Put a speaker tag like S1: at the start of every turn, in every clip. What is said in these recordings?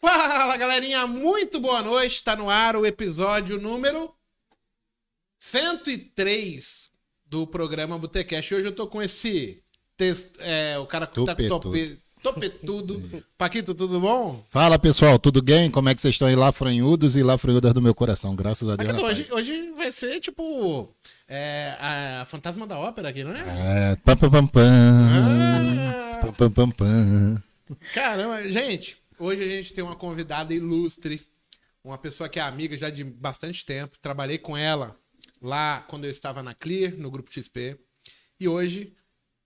S1: Fala galerinha, muito boa noite. Está no ar o episódio número 103 do programa Botecast. Hoje eu tô com esse texto, é, o cara que tá
S2: Topetudo.
S1: tope, topetudo. Paquito, tudo bom?
S2: Fala pessoal, tudo bem? Como é que vocês estão aí, lafranhudos e lafranhudas do meu coração? Graças a Deus.
S1: Paquito, hoje, hoje vai ser tipo é, a Fantasma da Ópera aqui, não é?
S2: É, pam, pam, pam, pam.
S1: Ah,
S2: Pam, pam, pam, pam.
S1: Caramba, gente, hoje a gente tem uma convidada ilustre, uma pessoa que é amiga já de bastante tempo. Trabalhei com ela lá quando eu estava na Clear, no Grupo XP. E hoje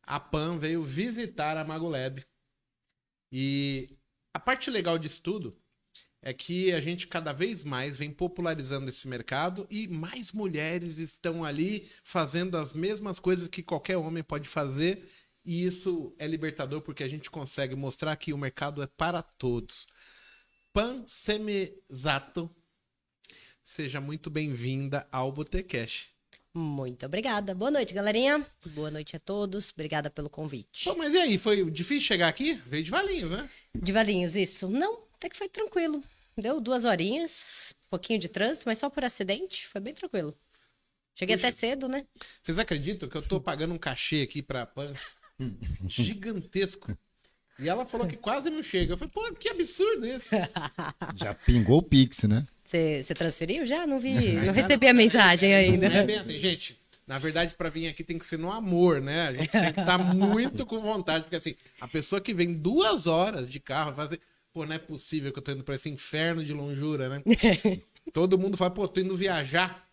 S1: a Pan veio visitar a Magolab. E a parte legal disso tudo é que a gente cada vez mais vem popularizando esse mercado e mais mulheres estão ali fazendo as mesmas coisas que qualquer homem pode fazer. E isso é libertador porque a gente consegue mostrar que o mercado é para todos. Pan Semezato, seja muito bem-vinda ao Botecash.
S3: Muito obrigada. Boa noite, galerinha. Boa noite a todos. Obrigada pelo convite.
S1: Pô, mas e aí, foi difícil chegar aqui? Veio de Valinhos, né?
S3: De Valinhos, isso? Não, até que foi tranquilo. Deu duas horinhas, um pouquinho de trânsito, mas só por acidente. Foi bem tranquilo. Cheguei
S1: Puxa.
S3: até cedo, né?
S1: Vocês acreditam que eu tô pagando um cachê aqui pra Pan? Gigantesco. E ela falou que quase não chega. Eu falei, pô, que absurdo isso.
S2: Já pingou o Pix, né?
S3: Você transferiu já? Não vi, não recebi a mensagem ainda.
S1: Não é bem assim, gente. Na verdade, pra vir aqui tem que ser no amor, né? A gente tem que estar muito com vontade, porque assim, a pessoa que vem duas horas de carro vai fazer, pô, não é possível que eu tô indo pra esse inferno de longura, né? Todo mundo fala, pô, tô indo viajar.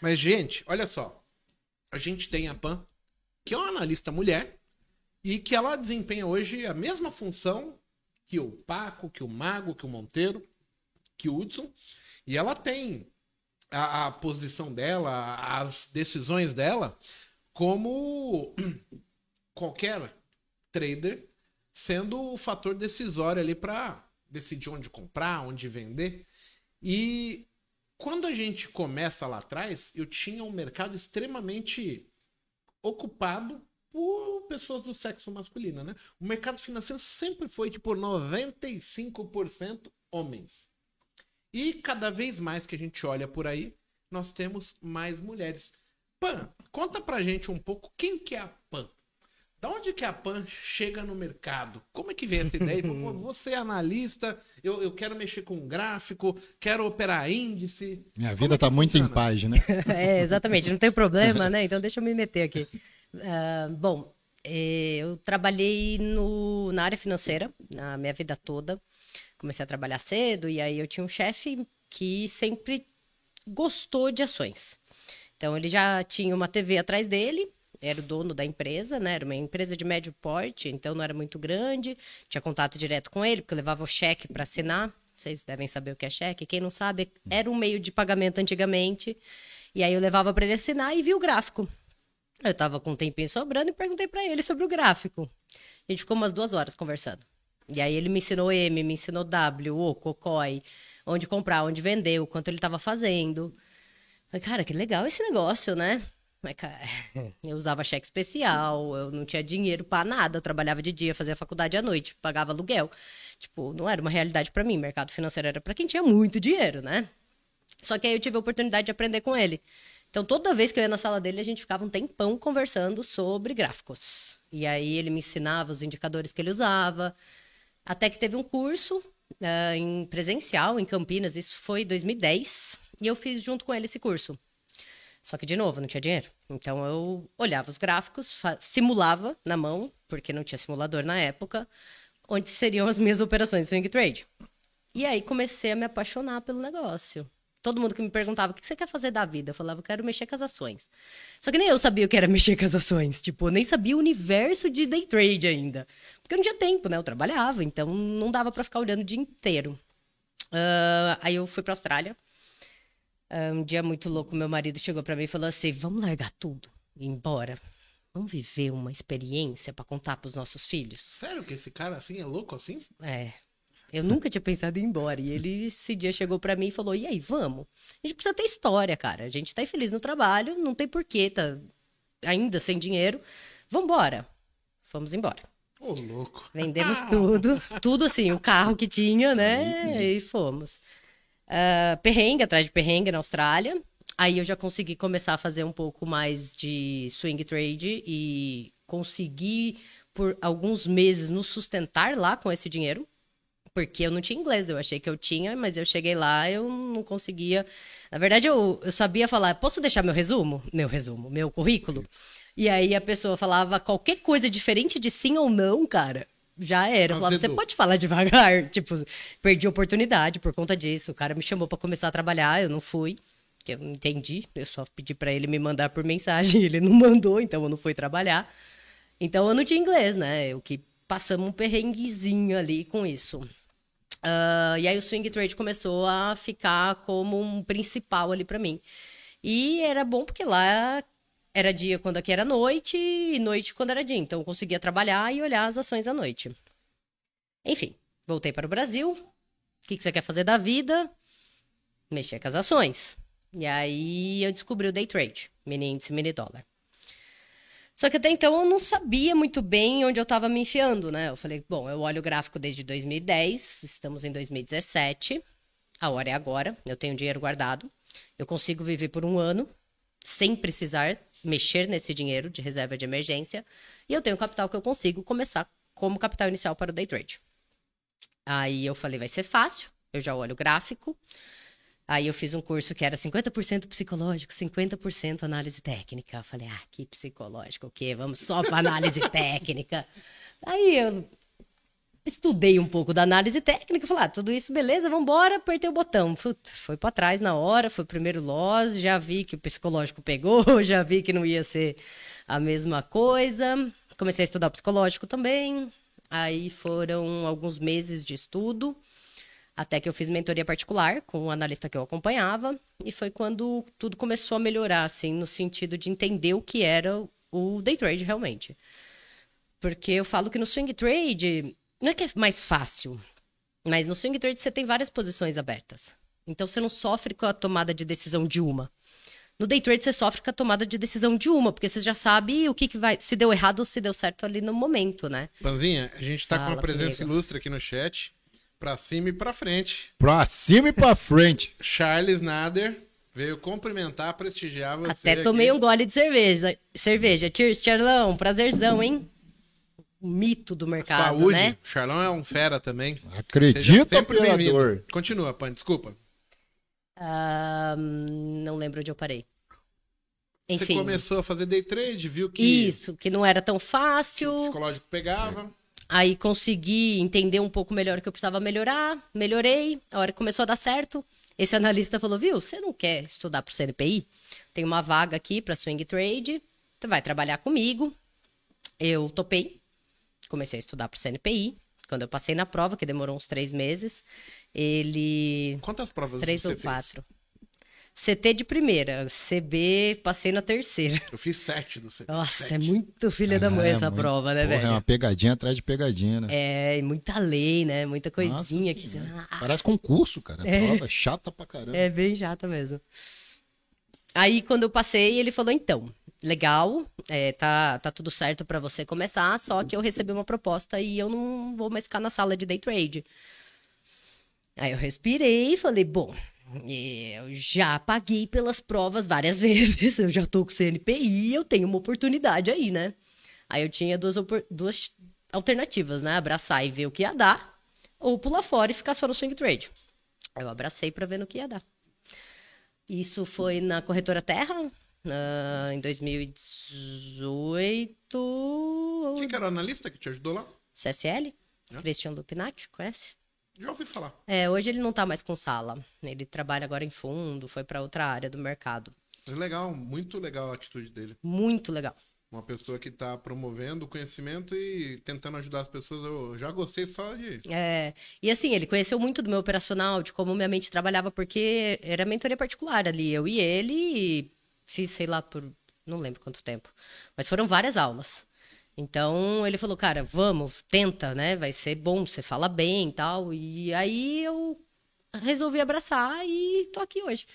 S1: Mas, gente, olha só. A gente tem a Pan, que é uma analista mulher, e que ela desempenha hoje a mesma função que o Paco, que o Mago, que o Monteiro, que o Hudson. E ela tem a, a posição dela, as decisões dela, como qualquer trader, sendo o fator decisório ali para decidir onde comprar, onde vender. E quando a gente começa lá atrás, eu tinha um mercado extremamente ocupado por pessoas do sexo masculino, né? O mercado financeiro sempre foi tipo 95% homens. E cada vez mais que a gente olha por aí, nós temos mais mulheres. Pan, conta pra gente um pouco quem que é a Pan. Da onde que a Pan chega no mercado? Como é que vem essa ideia? Pô, você é analista, eu, eu quero mexer com gráfico, quero operar índice.
S2: Minha
S1: Como
S2: vida
S1: é que
S2: tá muito em paz, né?
S3: É, exatamente, não tem problema, né? Então deixa eu me meter aqui. Ah, bom, eh, eu trabalhei no, na área financeira na minha vida toda. Comecei a trabalhar cedo e aí eu tinha um chefe que sempre gostou de ações. Então ele já tinha uma TV atrás dele, era o dono da empresa, né? Era uma empresa de médio porte, então não era muito grande. Tinha contato direto com ele, porque eu levava o cheque para assinar. Vocês devem saber o que é cheque. Quem não sabe, era um meio de pagamento antigamente. E aí eu levava para ele assinar e vi o gráfico. Eu tava com um tempinho sobrando e perguntei para ele sobre o gráfico. A gente ficou umas duas horas conversando. E aí ele me ensinou M, me ensinou W, O, COCOI, onde comprar, onde vender, o quanto ele tava fazendo. Falei, cara, que legal esse negócio, né? Mas, cara, eu usava cheque especial, eu não tinha dinheiro pra nada, eu trabalhava de dia, fazia faculdade à noite, pagava aluguel. Tipo, não era uma realidade pra mim, mercado financeiro era pra quem tinha muito dinheiro, né? Só que aí eu tive a oportunidade de aprender com ele. Então, toda vez que eu ia na sala dele, a gente ficava um tempão conversando sobre gráficos. E aí ele me ensinava os indicadores que ele usava. Até que teve um curso ah, em presencial em Campinas, isso foi em 2010, e eu fiz junto com ele esse curso. Só que, de novo, não tinha dinheiro. Então eu olhava os gráficos, simulava na mão, porque não tinha simulador na época, onde seriam as minhas operações swing trade. E aí comecei a me apaixonar pelo negócio. Todo mundo que me perguntava o que você quer fazer da vida, eu falava, eu quero mexer com as ações. Só que nem eu sabia o que era mexer com as ações. Tipo, eu nem sabia o universo de day trade ainda. Porque eu não tinha tempo, né? Eu trabalhava, então não dava pra ficar olhando o dia inteiro. Ah, aí eu fui pra Austrália. Ah, um dia muito louco, meu marido chegou pra mim e falou assim: vamos largar tudo e ir embora. Vamos viver uma experiência pra contar pros nossos filhos.
S1: Sério que esse cara assim é louco assim?
S3: É. Eu nunca tinha pensado em ir embora. E ele esse dia chegou pra mim e falou: E aí, vamos? A gente precisa ter história, cara. A gente tá infeliz no trabalho, não tem porquê, tá ainda sem dinheiro. Vambora. Fomos embora.
S1: Ô, louco.
S3: Vendemos tudo. Tudo assim, o carro que tinha, né? E fomos. Ah, perrengue, atrás de perrengue na Austrália. Aí eu já consegui começar a fazer um pouco mais de swing trade e consegui, por alguns meses, nos sustentar lá com esse dinheiro. Porque eu não tinha inglês, eu achei que eu tinha, mas eu cheguei lá, eu não conseguia. Na verdade, eu, eu sabia falar, posso deixar meu resumo? Meu resumo, meu currículo? E aí a pessoa falava qualquer coisa diferente de sim ou não, cara. Já era. Eu falava, você pode falar devagar? Tipo, perdi a oportunidade por conta disso. O cara me chamou pra começar a trabalhar, eu não fui. Que eu não entendi. Eu só pedi pra ele me mandar por mensagem, ele não mandou, então eu não fui trabalhar. Então eu não tinha inglês, né? Eu que passamos um perrenguezinho ali com isso. Ah, e aí o swing trade começou a ficar como um principal ali pra mim. E era bom porque lá era dia quando aqui era noite e noite quando era dia. Então eu conseguia trabalhar e olhar as ações à noite. Enfim, voltei para o Brasil. O que, que você quer fazer da vida? Mexer com as ações. E aí eu descobri o day trade, mini índice, mini dólar. Só que até então eu não sabia muito bem onde eu estava me enfiando, né? Eu falei, bom, eu olho o gráfico desde 2010, estamos em 2017, a hora é agora, eu tenho dinheiro guardado, eu consigo viver por um ano sem precisar mexer nesse dinheiro de reserva de emergência, e eu tenho capital que eu consigo começar como capital inicial para o day trade. Aí eu falei, vai ser fácil, eu já olho o gráfico. Aí eu fiz um curso que era 50% psicológico, 50% análise técnica. Eu falei, ah, que psicológico o quê? Vamos só para análise técnica. Aí eu estudei um pouco da análise técnica, falei, ah, tudo isso beleza, vamos embora, apertei o botão. Puta, foi para trás na hora, foi o primeiro loss, já vi que o psicológico pegou, já vi que não ia ser a mesma coisa. Comecei a estudar psicológico também. Aí foram alguns meses de estudo, até que eu fiz mentoria particular com o analista que eu acompanhava, e foi quando tudo começou a melhorar, assim, no sentido de entender o que era o day trade realmente. Porque eu falo que no swing trade não é que é mais fácil, mas no swing trade você tem várias posições abertas. Então você não sofre com a tomada de decisão de uma. No day trade você sofre com a tomada de decisão de uma, porque você já sabe o que, que vai, se deu errado ou se deu certo ali no momento, né?
S1: Panzinha, a gente tá com uma presença
S3: comigo.
S1: ilustre aqui no chat. Pra cima e pra frente.
S2: Pra cima e pra frente.
S1: Charles Nader veio cumprimentar, prestigiar você.
S3: Até
S1: aqui.
S3: tomei um gole de cerveja. Cerveja. Cheers, Charlão. Prazerzão, hein? Mito do mercado,
S1: Saúde.
S3: né?
S1: Charlão é um fera também.
S2: Acredita, operador.
S1: Continua, Pan, desculpa.
S3: Ah, não lembro onde eu parei.
S1: Você
S3: Enfim.
S1: começou a fazer day trade, viu que
S3: Isso, que não era tão
S1: o
S3: fácil.
S1: psicológico pegava.
S3: Aí consegui entender um pouco melhor o que eu precisava melhorar, melhorei. A hora que começou a dar certo, esse analista falou: Viu, você não quer estudar pro CNPI? Tem uma vaga aqui para swing trade, você vai trabalhar comigo. Eu topei, comecei a estudar pro CNPI. Quando eu passei na prova, que demorou uns três meses, ele.
S1: Quantas provas
S3: Três
S1: você
S3: ou
S1: fez?
S3: quatro. CT de primeira, CB passei na terceira.
S1: Eu fiz sete do CT.
S3: Nossa,
S1: sete.
S3: é muito filha da mãe
S2: É,
S3: essa
S2: muito-
S3: prova, né,
S2: Porra,
S3: velho?
S2: É uma pegadinha atrás de pegadinha, né?
S3: É, e muita lei, né? Muita coisinha
S2: Nossa
S3: que você... Ah,
S2: Parece concurso, cara. Prova chata pra caramba.
S3: É bem chata mesmo. Aí, quando eu passei, ele falou: então, legal, é, tá, tá tudo certo pra você começar, só que eu recebi uma proposta e eu não vou mais ficar na sala de day trade. Aí eu respirei e falei: bom, eu já paguei pelas provas várias vezes, eu já tô com CNPI, eu tenho uma oportunidade aí, né? Aí eu tinha duas, duas alternativas, né? Abraçar e ver o que ia dar, ou pular fora e ficar só no swing trade. Eu abracei pra ver no que ia dar. Isso foi na corretora Terra, na- em 2018.
S1: Quem que era o analista que te ajudou lá?
S3: CSL?
S1: É.
S3: Christian Lupinati, conhece?
S1: Já ouvi falar.
S3: É, hoje ele não tá mais com sala. Ele trabalha agora em fundo, foi pra outra área do mercado.
S1: Legal, muito legal a atitude dele.
S3: Muito legal.
S1: Uma pessoa que tá promovendo o conhecimento e tentando ajudar as pessoas. Eu já gostei só de.
S3: É, e assim, ele conheceu muito do meu operacional, de como minha mente trabalhava, porque era mentoria particular ali, eu e ele, e fiz, sei lá, por não lembro quanto tempo, mas foram várias aulas. Então ele falou, cara, vamos, tenta, né? Vai ser bom, você fala bem e tal. E aí eu resolvi abraçar e tô aqui hoje.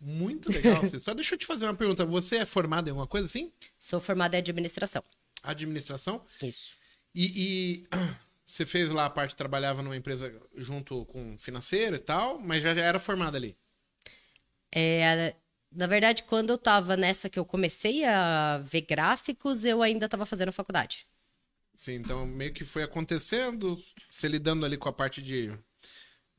S1: Muito legal. Só deixa eu te fazer uma pergunta. Você é formado em alguma coisa assim?
S3: Sou formada em administração.
S1: Administração?
S3: Isso.
S1: E, e você fez lá a parte, trabalhava numa empresa junto com financeiro e tal, mas já era formada ali.
S3: É, na verdade, quando eu tava nessa que eu comecei a ver gráficos, eu ainda tava fazendo faculdade.
S1: Sim, então meio que foi acontecendo, você lidando ali com a parte de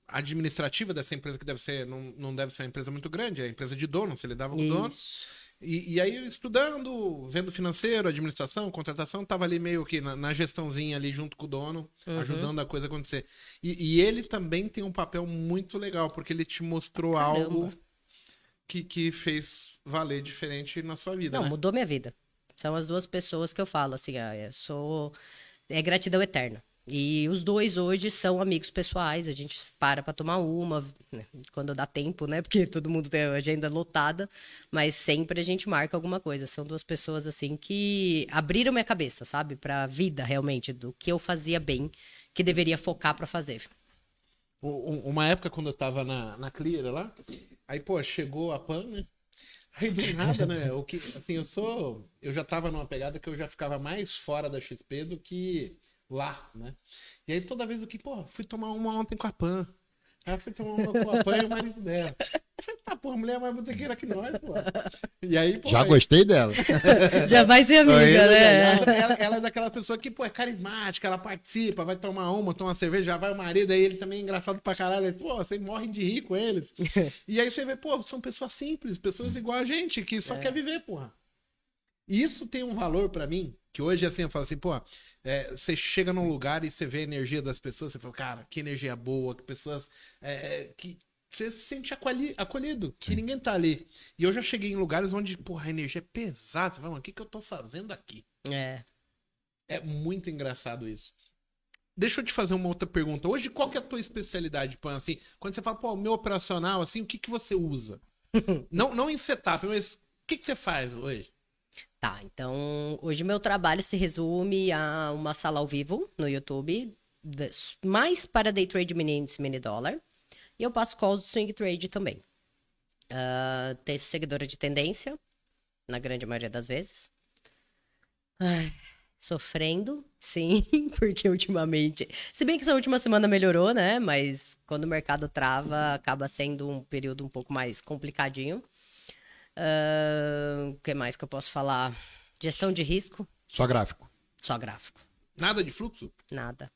S1: administrativa dessa empresa que deve ser, não, não deve ser uma empresa muito grande, é empresa de dono, você lidava com o dono.
S3: Isso.
S1: E, e aí, estudando, vendo financeiro, administração, contratação, tava ali meio que na, na gestãozinha ali junto com o dono,
S3: Uhum.
S1: ajudando a coisa a acontecer. E, e ele também tem um papel muito legal, porque ele te mostrou
S3: Caramba.
S1: algo que, que fez valer diferente na sua vida,
S3: Não,
S1: né?
S3: mudou minha vida. São as duas pessoas que eu falo, assim, ah, eu sou. É gratidão eterna. E os dois hoje são amigos pessoais, a gente para pra tomar uma, né, quando dá tempo, né? Porque todo mundo tem a agenda lotada, mas sempre a gente marca alguma coisa. São duas pessoas, assim, que abriram minha cabeça, sabe? Pra vida, realmente, do que eu fazia bem, que deveria focar pra fazer.
S1: Uma época, quando eu tava na, na Clear lá, aí, pô, chegou a PAN, né? Aí do nada, né? O que, assim, eu sou. Eu já tava numa pegada que eu já ficava mais fora da XP do que lá, né? E aí toda vez o que, pô, fui tomar uma ontem com a PAN. Aí eu fui tomar uma com a PAN e o marido dela. Eu falei, tá, pô, a mulher é mais botequeira que nós, pô. E aí, pô.
S2: Já
S1: aí-
S2: gostei dela.
S3: Já vai ser amiga,
S2: Aí,
S3: né?
S1: ela, ela- ela é daquela pessoa que, pô, é carismática, ela participa, vai tomar uma, toma uma cerveja, já vai o marido, aí ele também é engraçado pra caralho. Ele, pô, você morre de rir com eles. e aí você vê, pô, são pessoas simples, pessoas igual a gente, que só quer viver, porra. E isso tem um valor pra mim, que hoje, assim, eu falo assim, pô, é, você chega num lugar e você vê a energia das pessoas, você fala, cara, que energia boa, que pessoas é, que você se sente acolhi- acolhido, que ninguém tá ali. E eu já cheguei em lugares onde, porra, a energia é pesada, você fala, mano, o que, que eu tô fazendo aqui?
S3: É.
S1: É muito engraçado isso. Deixa eu te fazer uma outra pergunta. Hoje, qual que é a tua especialidade, Pan? Assim, quando você fala, pô, o meu operacional, assim, o que, que você usa? não, não em setup, mas o que, que você faz hoje?
S3: Tá, então hoje meu trabalho se resume a uma sala ao vivo no YouTube, mais para day trade mini índice mini dólar. E eu passo calls de swing trade também. Ah, tenho seguidora de tendência, na grande maioria das vezes. Ai, sofrendo, sim, porque ultimamente. Se bem que essa última semana melhorou, né? Mas quando o mercado trava, acaba sendo um período um pouco mais complicadinho. O que mais que eu posso falar? Gestão de risco,
S2: Só gráfico.
S3: só gráfico.
S1: Nada de fluxo?
S3: Nada.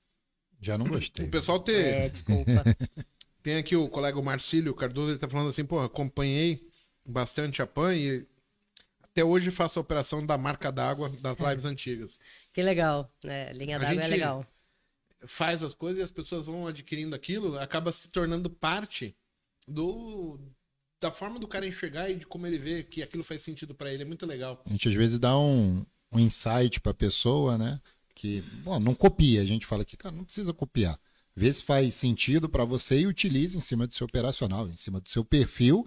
S2: Já não gostei.
S1: O pessoal tem,
S3: É, desculpa.
S1: tem aqui o colega Marcílio Cardoso, ele tá falando assim, pô, acompanhei bastante a PAN e até hoje faço a operação da marca d'água das lives antigas.
S3: que legal. né? linha d'água é legal.
S1: faz as coisas e as pessoas vão adquirindo aquilo, acaba se tornando parte do da forma do cara enxergar e de como ele vê que aquilo faz sentido pra ele. É muito legal.
S2: A gente às vezes dá um, um insight pra pessoa, né? Que, bom, não copia. A gente fala que, cara, não precisa copiar. Vê se faz sentido pra você e utilize em cima do seu operacional, em cima do seu perfil,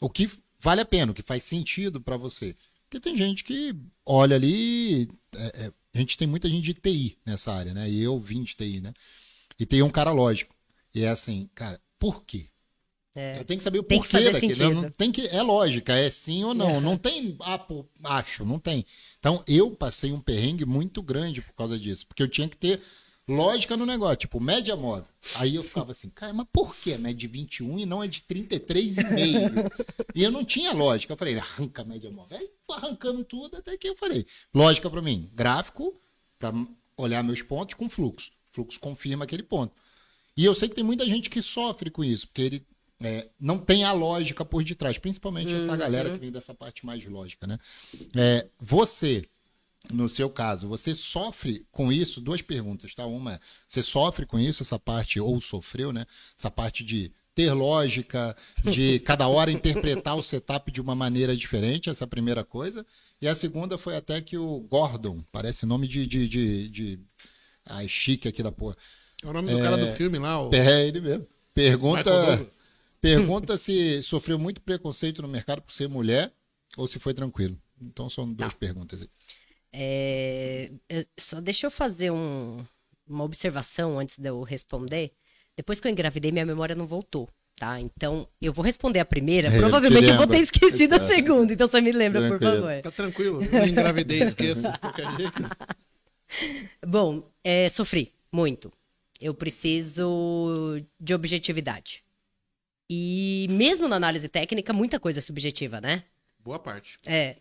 S2: o que vale a pena, o que faz sentido pra você. Porque tem gente que olha ali. é, é, a gente tem muita gente de TI nessa área, né? E eu vim de TI, né? E é um cara lógico. E é assim, cara, por quê?
S3: É.
S2: Eu tenho que saber o
S3: Tem que
S2: porquê daquilo.
S3: sentido.
S2: Não, tem que, é lógica, é sim ou não.
S3: Uhum.
S2: Não tem, ah, pô, acho, não tem. Então eu passei um perrengue muito grande por causa disso. Porque eu tinha que ter lógica no negócio, tipo, média móvel. Aí eu ficava assim, cara, mas por que a média de 21 e não é de 33,5? e eu não tinha lógica. Eu falei, arranca a média móvel. Aí arrancando tudo, até que eu falei, lógica pra mim, gráfico, pra olhar meus pontos com fluxo. Fluxo confirma aquele ponto. E eu sei que tem muita gente que sofre com isso, porque ele é, não tem a lógica por detrás, principalmente essa galera que vem dessa parte mais lógica, né? É, você, no seu caso, você sofre com isso? Duas perguntas, tá? Uma é, você sofre com isso, essa parte, ou sofreu, né? Essa parte de ter lógica, de cada hora interpretar o setup de uma maneira diferente, essa é a primeira coisa. E a segunda foi até que o Gordon, parece nome de. de, de, de... Ai, chique aqui da porra.
S1: É o nome do cara do filme lá, o
S2: É ele mesmo. Pergunta. Pergunta se sofreu muito preconceito no mercado por ser mulher ou se foi tranquilo. Então são duas perguntas aí.
S3: É, só deixa eu fazer um- uma observação antes de eu responder. Depois que eu engravidei, minha memória não voltou, tá? Então, eu vou responder a primeira.
S2: Ele
S3: Provavelmente
S2: te
S3: eu vou ter esquecido a segunda. Então, você me lembra, por
S2: Tranquilo.
S3: favor.
S1: Tá tranquilo, eu engravidei, esqueço de qualquer jeito.
S3: Bom, é, sofri muito. Eu preciso de objetividade. E mesmo na análise técnica, muita coisa é subjetiva, né?
S1: Boa parte.
S3: É.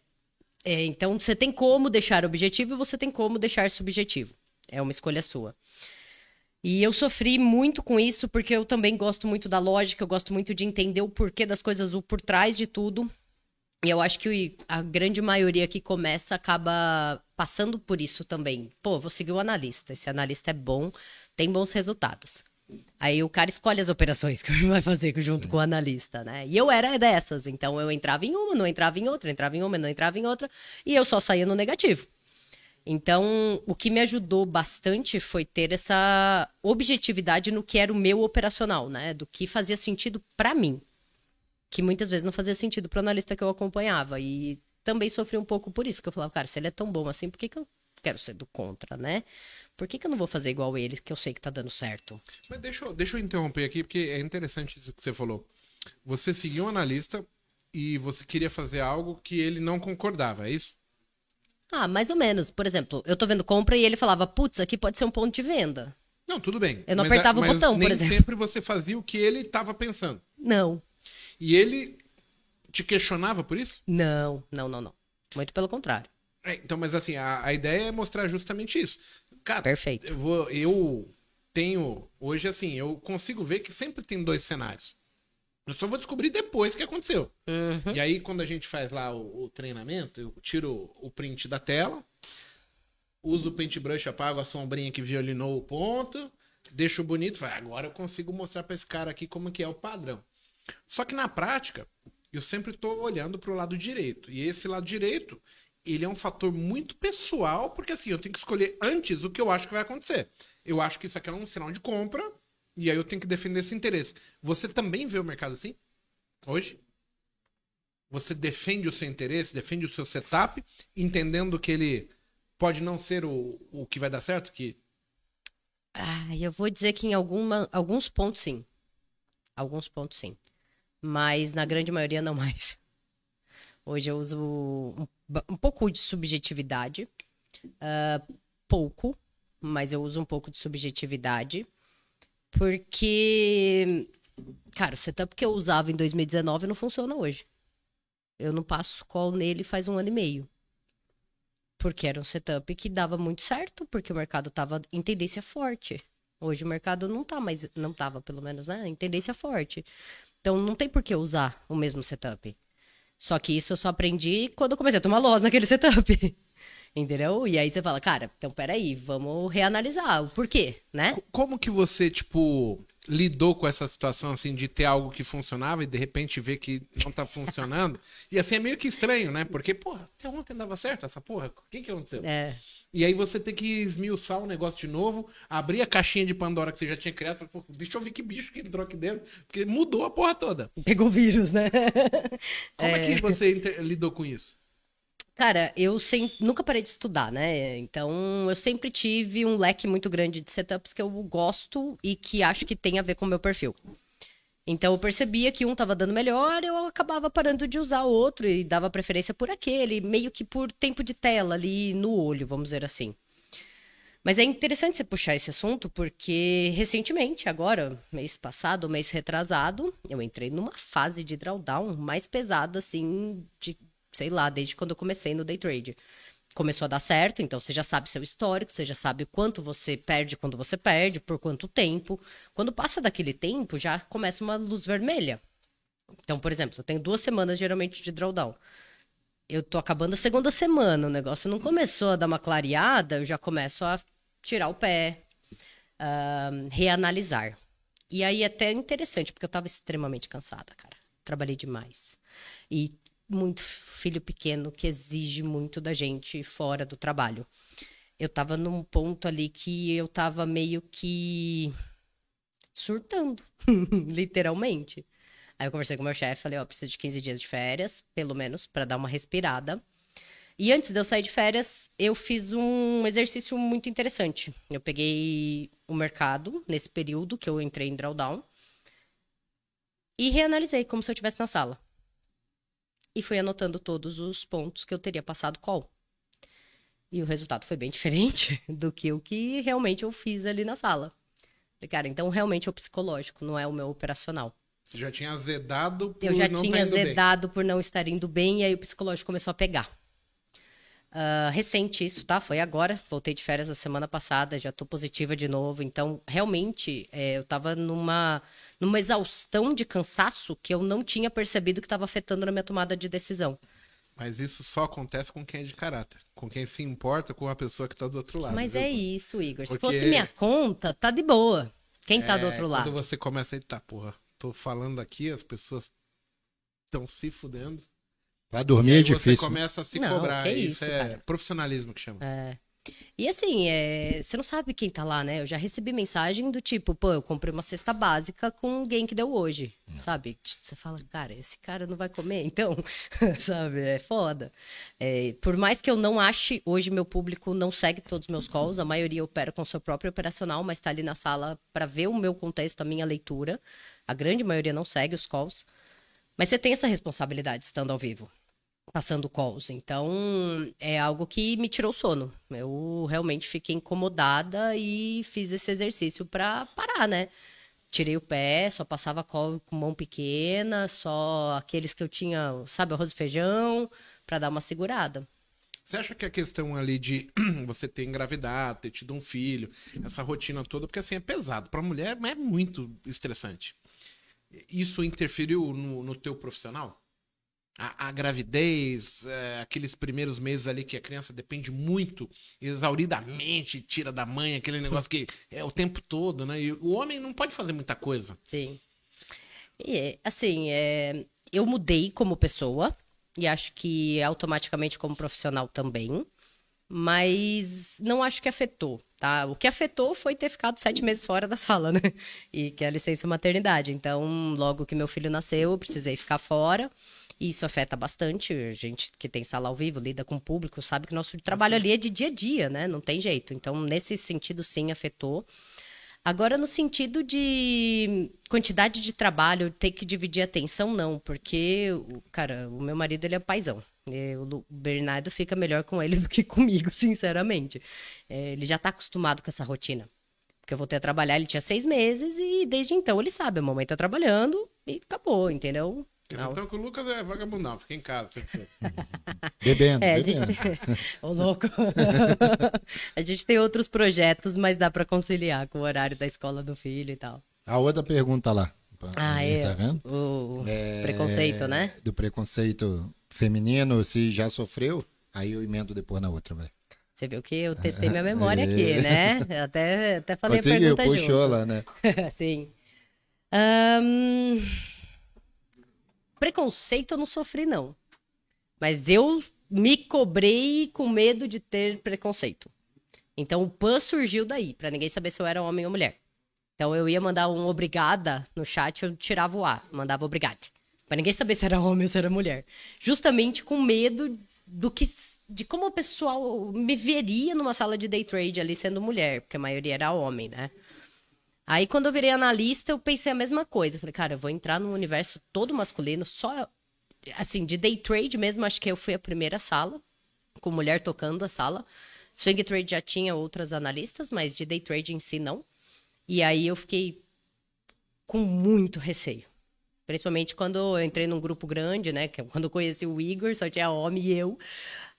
S3: É, então, você tem como deixar objetivo e você tem como deixar subjetivo. É uma escolha sua. E eu sofri muito com isso, porque eu também gosto muito da lógica, eu gosto muito de entender o porquê das coisas, o por trás de tudo. E eu acho que a grande maioria que começa acaba passando por isso também. Pô, vou seguir o analista. Esse analista é bom, tem bons resultados. Aí o cara escolhe as operações que ele vai fazer junto com o analista, né? E eu era dessas, então eu entrava em uma, não entrava em outra, entrava em uma, não entrava em outra, e eu só saía no negativo. Então, o que me ajudou bastante foi ter essa objetividade no que era o meu operacional, né? Do que fazia sentido para mim, que muitas vezes não fazia sentido para o analista que eu acompanhava. E também sofri um pouco por isso, que eu falava, cara, se ele é tão bom assim, por que, que eu quero ser do contra, né? Por que, que eu não vou fazer igual ele, que eu sei que tá dando certo?
S1: Mas deixa, eu- deixa eu interromper aqui, porque é interessante isso que você falou. Você seguiu um analista e você queria fazer algo que ele não concordava, é isso?
S3: Ah, mais ou menos. Por exemplo, eu tô vendo compra e ele falava, putz, aqui pode ser um ponto de venda.
S1: Não, tudo bem.
S3: Eu não
S1: Mas
S3: apertava o
S1: mas
S3: botão, por
S1: nem
S3: exemplo.
S1: sempre você fazia o que ele estava pensando.
S3: Não,
S1: E ele te questionava por isso?
S3: não, não, não, não. Muito pelo contrário.
S1: É, então, mas assim, a, a ideia é mostrar justamente isso. Cara,
S3: Perfeito.
S1: eu, vou, eu tenho. Hoje, assim, eu consigo ver que sempre tem dois cenários. Eu só vou descobrir depois o que aconteceu.
S3: Uhum.
S1: E aí, quando a gente faz lá o, o treinamento, eu tiro o print da tela, uso o paintbrush, apago a sombrinha que violinou o ponto, deixo bonito, falo, agora eu consigo mostrar pra esse cara aqui como que é o padrão. Só que na prática, eu sempre tô olhando pro lado direito. E esse lado direito, ele é um fator muito pessoal, porque assim, eu tenho que escolher antes o que eu acho que vai acontecer. Eu acho que isso aqui é um sinal de compra, e aí eu tenho que defender esse interesse. Você também vê o mercado assim? Hoje? Você defende o seu interesse, defende o seu setup, entendendo que ele pode não ser o, o que vai dar certo, que
S3: Ah, eu vou dizer que em alguma, alguns pontos sim. Alguns pontos sim. Mas na grande maioria não mais. Hoje eu uso um, um pouco de subjetividade. ah, pouco, mas eu uso um pouco de subjetividade. Porque, cara, o setup que eu usava em 2019 não funciona hoje. Eu não passo call nele faz um ano e meio. Porque era um setup que dava muito certo, porque o mercado estava em tendência forte. Hoje o mercado não tá mais, não tava pelo menos, né, em tendência forte. Então não tem por que usar o mesmo setup. Só que isso eu só aprendi quando eu comecei a tomar loss naquele setup. Entendeu? E aí você fala, cara, então peraí, vamos reanalisar o porquê, né?
S1: Co- Como que você, tipo, lidou com essa situação, assim, de ter algo que funcionava e de repente ver que não tá funcionando? e assim, é meio que estranho, né? Porque, porra, até ontem dava certo essa porra. O que que aconteceu?
S3: É.
S1: E aí você tem que esmiuçar o negócio de novo, abrir a caixinha de Pandora que você já tinha criado, falar, pô, deixa eu ver que bicho que entrou aqui dentro, porque mudou a porra toda.
S3: Pegou vírus, né?
S1: Como é, que você lidou com isso?
S3: Cara, eu sem- nunca parei de estudar, né? Então, eu sempre tive um leque muito grande de setups que eu gosto e que acho que tem a ver com o meu perfil. Então, eu percebia que um tava dando melhor, eu acabava parando de usar o outro e dava preferência por aquele, meio que por tempo de tela ali no olho, vamos dizer assim. Mas é interessante você puxar esse assunto, porque recentemente, agora, mês passado, mês retrasado, eu entrei numa fase de drawdown mais pesada, assim, de, sei lá, desde quando eu comecei no day trade. Começou a dar certo, então você já sabe seu histórico, você já sabe quanto você perde quando você perde, por quanto tempo. Quando passa daquele tempo, já começa uma luz vermelha. Então, por exemplo, eu tenho duas semanas geralmente de drawdown. Eu tô acabando a segunda semana, o negócio não começou a dar uma clareada, eu já começo a tirar o pé, ahn, reanalisar. E aí é até interessante, porque eu tava extremamente cansada, cara. Trabalhei demais. E muito filho pequeno que exige muito da gente fora do trabalho. Eu tava num ponto ali que eu tava meio que surtando, literalmente. Aí eu conversei com meu chefe, falei, ó, preciso de 15 dias de férias, pelo menos, pra dar uma respirada. E antes de eu sair de férias, eu fiz um exercício muito interessante. Eu peguei o mercado nesse período que eu entrei em drawdown e reanalisei como se eu estivesse na sala. E fui anotando todos os pontos que eu teria passado call. E o resultado foi bem diferente do que o que realmente eu fiz ali na sala. Cara, então realmente é o psicológico, não é o meu operacional.
S1: Você já tinha azedado por
S3: Eu já
S1: não
S3: tinha
S1: tá indo bem.
S3: azedado por não estar indo bem, e aí o psicológico começou a pegar. Ah, recente isso, tá? Foi agora. Voltei de férias a semana passada, já tô positiva de novo. Então, realmente, é, eu tava numa, numa exaustão de cansaço que eu não tinha percebido que estava afetando na minha tomada de decisão.
S1: Mas isso só acontece com quem é de caráter. Com quem se importa com a pessoa que tá do outro lado.
S3: Mas
S1: viu?
S3: é isso, Igor. Se
S1: Porque-
S3: fosse minha conta, tá de boa. Quem tá do
S1: É,
S3: outro
S1: Quando
S3: lado?
S1: você começa a tá, porra, tô falando aqui, as pessoas estão se fudendo.
S2: Pra
S1: E
S2: dormir
S1: aí
S2: é
S1: você
S2: difícil.
S1: começa a se
S3: Não,
S1: cobrar.
S3: que
S1: isso,
S3: isso,
S1: é
S3: cara.
S1: profissionalismo que chama.
S3: E assim, é, você não sabe quem tá lá, né? Eu já recebi mensagem do tipo, pô, eu comprei uma cesta básica com alguém que deu hoje, sabe? Você fala, cara, esse cara não vai comer, então, sabe? É foda. É, por mais que eu não ache, hoje meu público não segue todos os meus calls, a maioria opera com seu próprio operacional, mas tá ali na sala para ver o meu contexto, a minha leitura. A grande maioria não segue os calls. Mas você tem essa responsabilidade estando ao vivo passando calls. Então, é algo que me tirou o sono. Eu realmente fiquei incomodada e fiz esse exercício pra parar, né? Tirei o pé, só passava call com mão pequena, só aqueles que eu tinha, sabe, arroz e feijão, pra dar uma segurada.
S1: Você acha que a questão ali de você ter engravidado, ter tido um filho, essa rotina toda, porque assim é pesado. Pra mulher é muito estressante. Isso interferiu no, no teu profissional? A, a gravidez, é, aqueles primeiros meses ali que a criança depende muito, exauridamente, tira da mãe, aquele negócio que é o tempo todo, né? E o homem não pode fazer muita coisa.
S3: Sim. E, assim, é, eu mudei como pessoa e acho que automaticamente como profissional também, mas não acho que afetou, tá? O que afetou foi ter ficado sete meses fora da sala, né? E que é a licença maternidade. Então, logo que meu filho nasceu, eu precisei ficar fora. E isso afeta bastante. A gente que tem sala ao vivo, lida com o público, sabe que nosso trabalho ali é de dia a dia, né? Não tem jeito. Então, nesse sentido, sim, afetou. Agora, no sentido de quantidade de trabalho, ter que dividir a atenção, não, porque, o- cara, o meu marido, ele é paizão. E O Bernardo fica melhor com ele do que comigo, sinceramente. É, ele já tá acostumado com essa rotina. Porque eu voltei a trabalhar, ele tinha seis meses e desde então ele sabe, a mamãe tá trabalhando e acabou, entendeu? Não.
S1: Então que o Lucas é vagabundão, fica em casa.
S2: Bebendo,
S3: É,
S2: bebendo.
S3: gente... Ô, louco. a gente tem outros projetos, mas dá pra conciliar com o horário da escola do filho e tal.
S2: A outra pergunta lá.
S3: Ah,
S2: Aí,
S3: é.
S2: Tá vendo?
S3: O
S2: É,
S3: preconceito, né?
S2: Do preconceito feminino, se já sofreu, aí eu emendo depois na outra, vai.
S3: Você viu que eu testei minha memória aqui, né? Eu Até, até falei
S2: Conseguiu,
S3: a pergunta
S2: puxou
S3: junto.
S2: lá, né?
S3: Sim. Ahn, Preconceito eu não sofri, não. Mas eu me cobrei com medo de ter preconceito. Então o PAN surgiu daí, pra ninguém saber se eu era homem ou mulher. Então eu ia mandar um obrigada no chat, eu tirava o A, mandava obrigada. Pra ninguém saber se era homem ou se era mulher. Justamente com medo do que de como o pessoal me veria numa sala de day trade ali sendo mulher, porque a maioria era homem, né? Aí, quando eu virei analista, eu pensei a mesma coisa. Falei, cara, eu vou entrar num universo todo masculino, só. Assim, de day trade mesmo, acho que eu fui a primeira sala, com mulher tocando a sala. Swing trade já tinha outras analistas, mas de day trade em si não. E aí eu fiquei com muito receio. Principalmente quando eu entrei num grupo grande, né? é Quando eu conheci o Igor, só tinha homem e eu.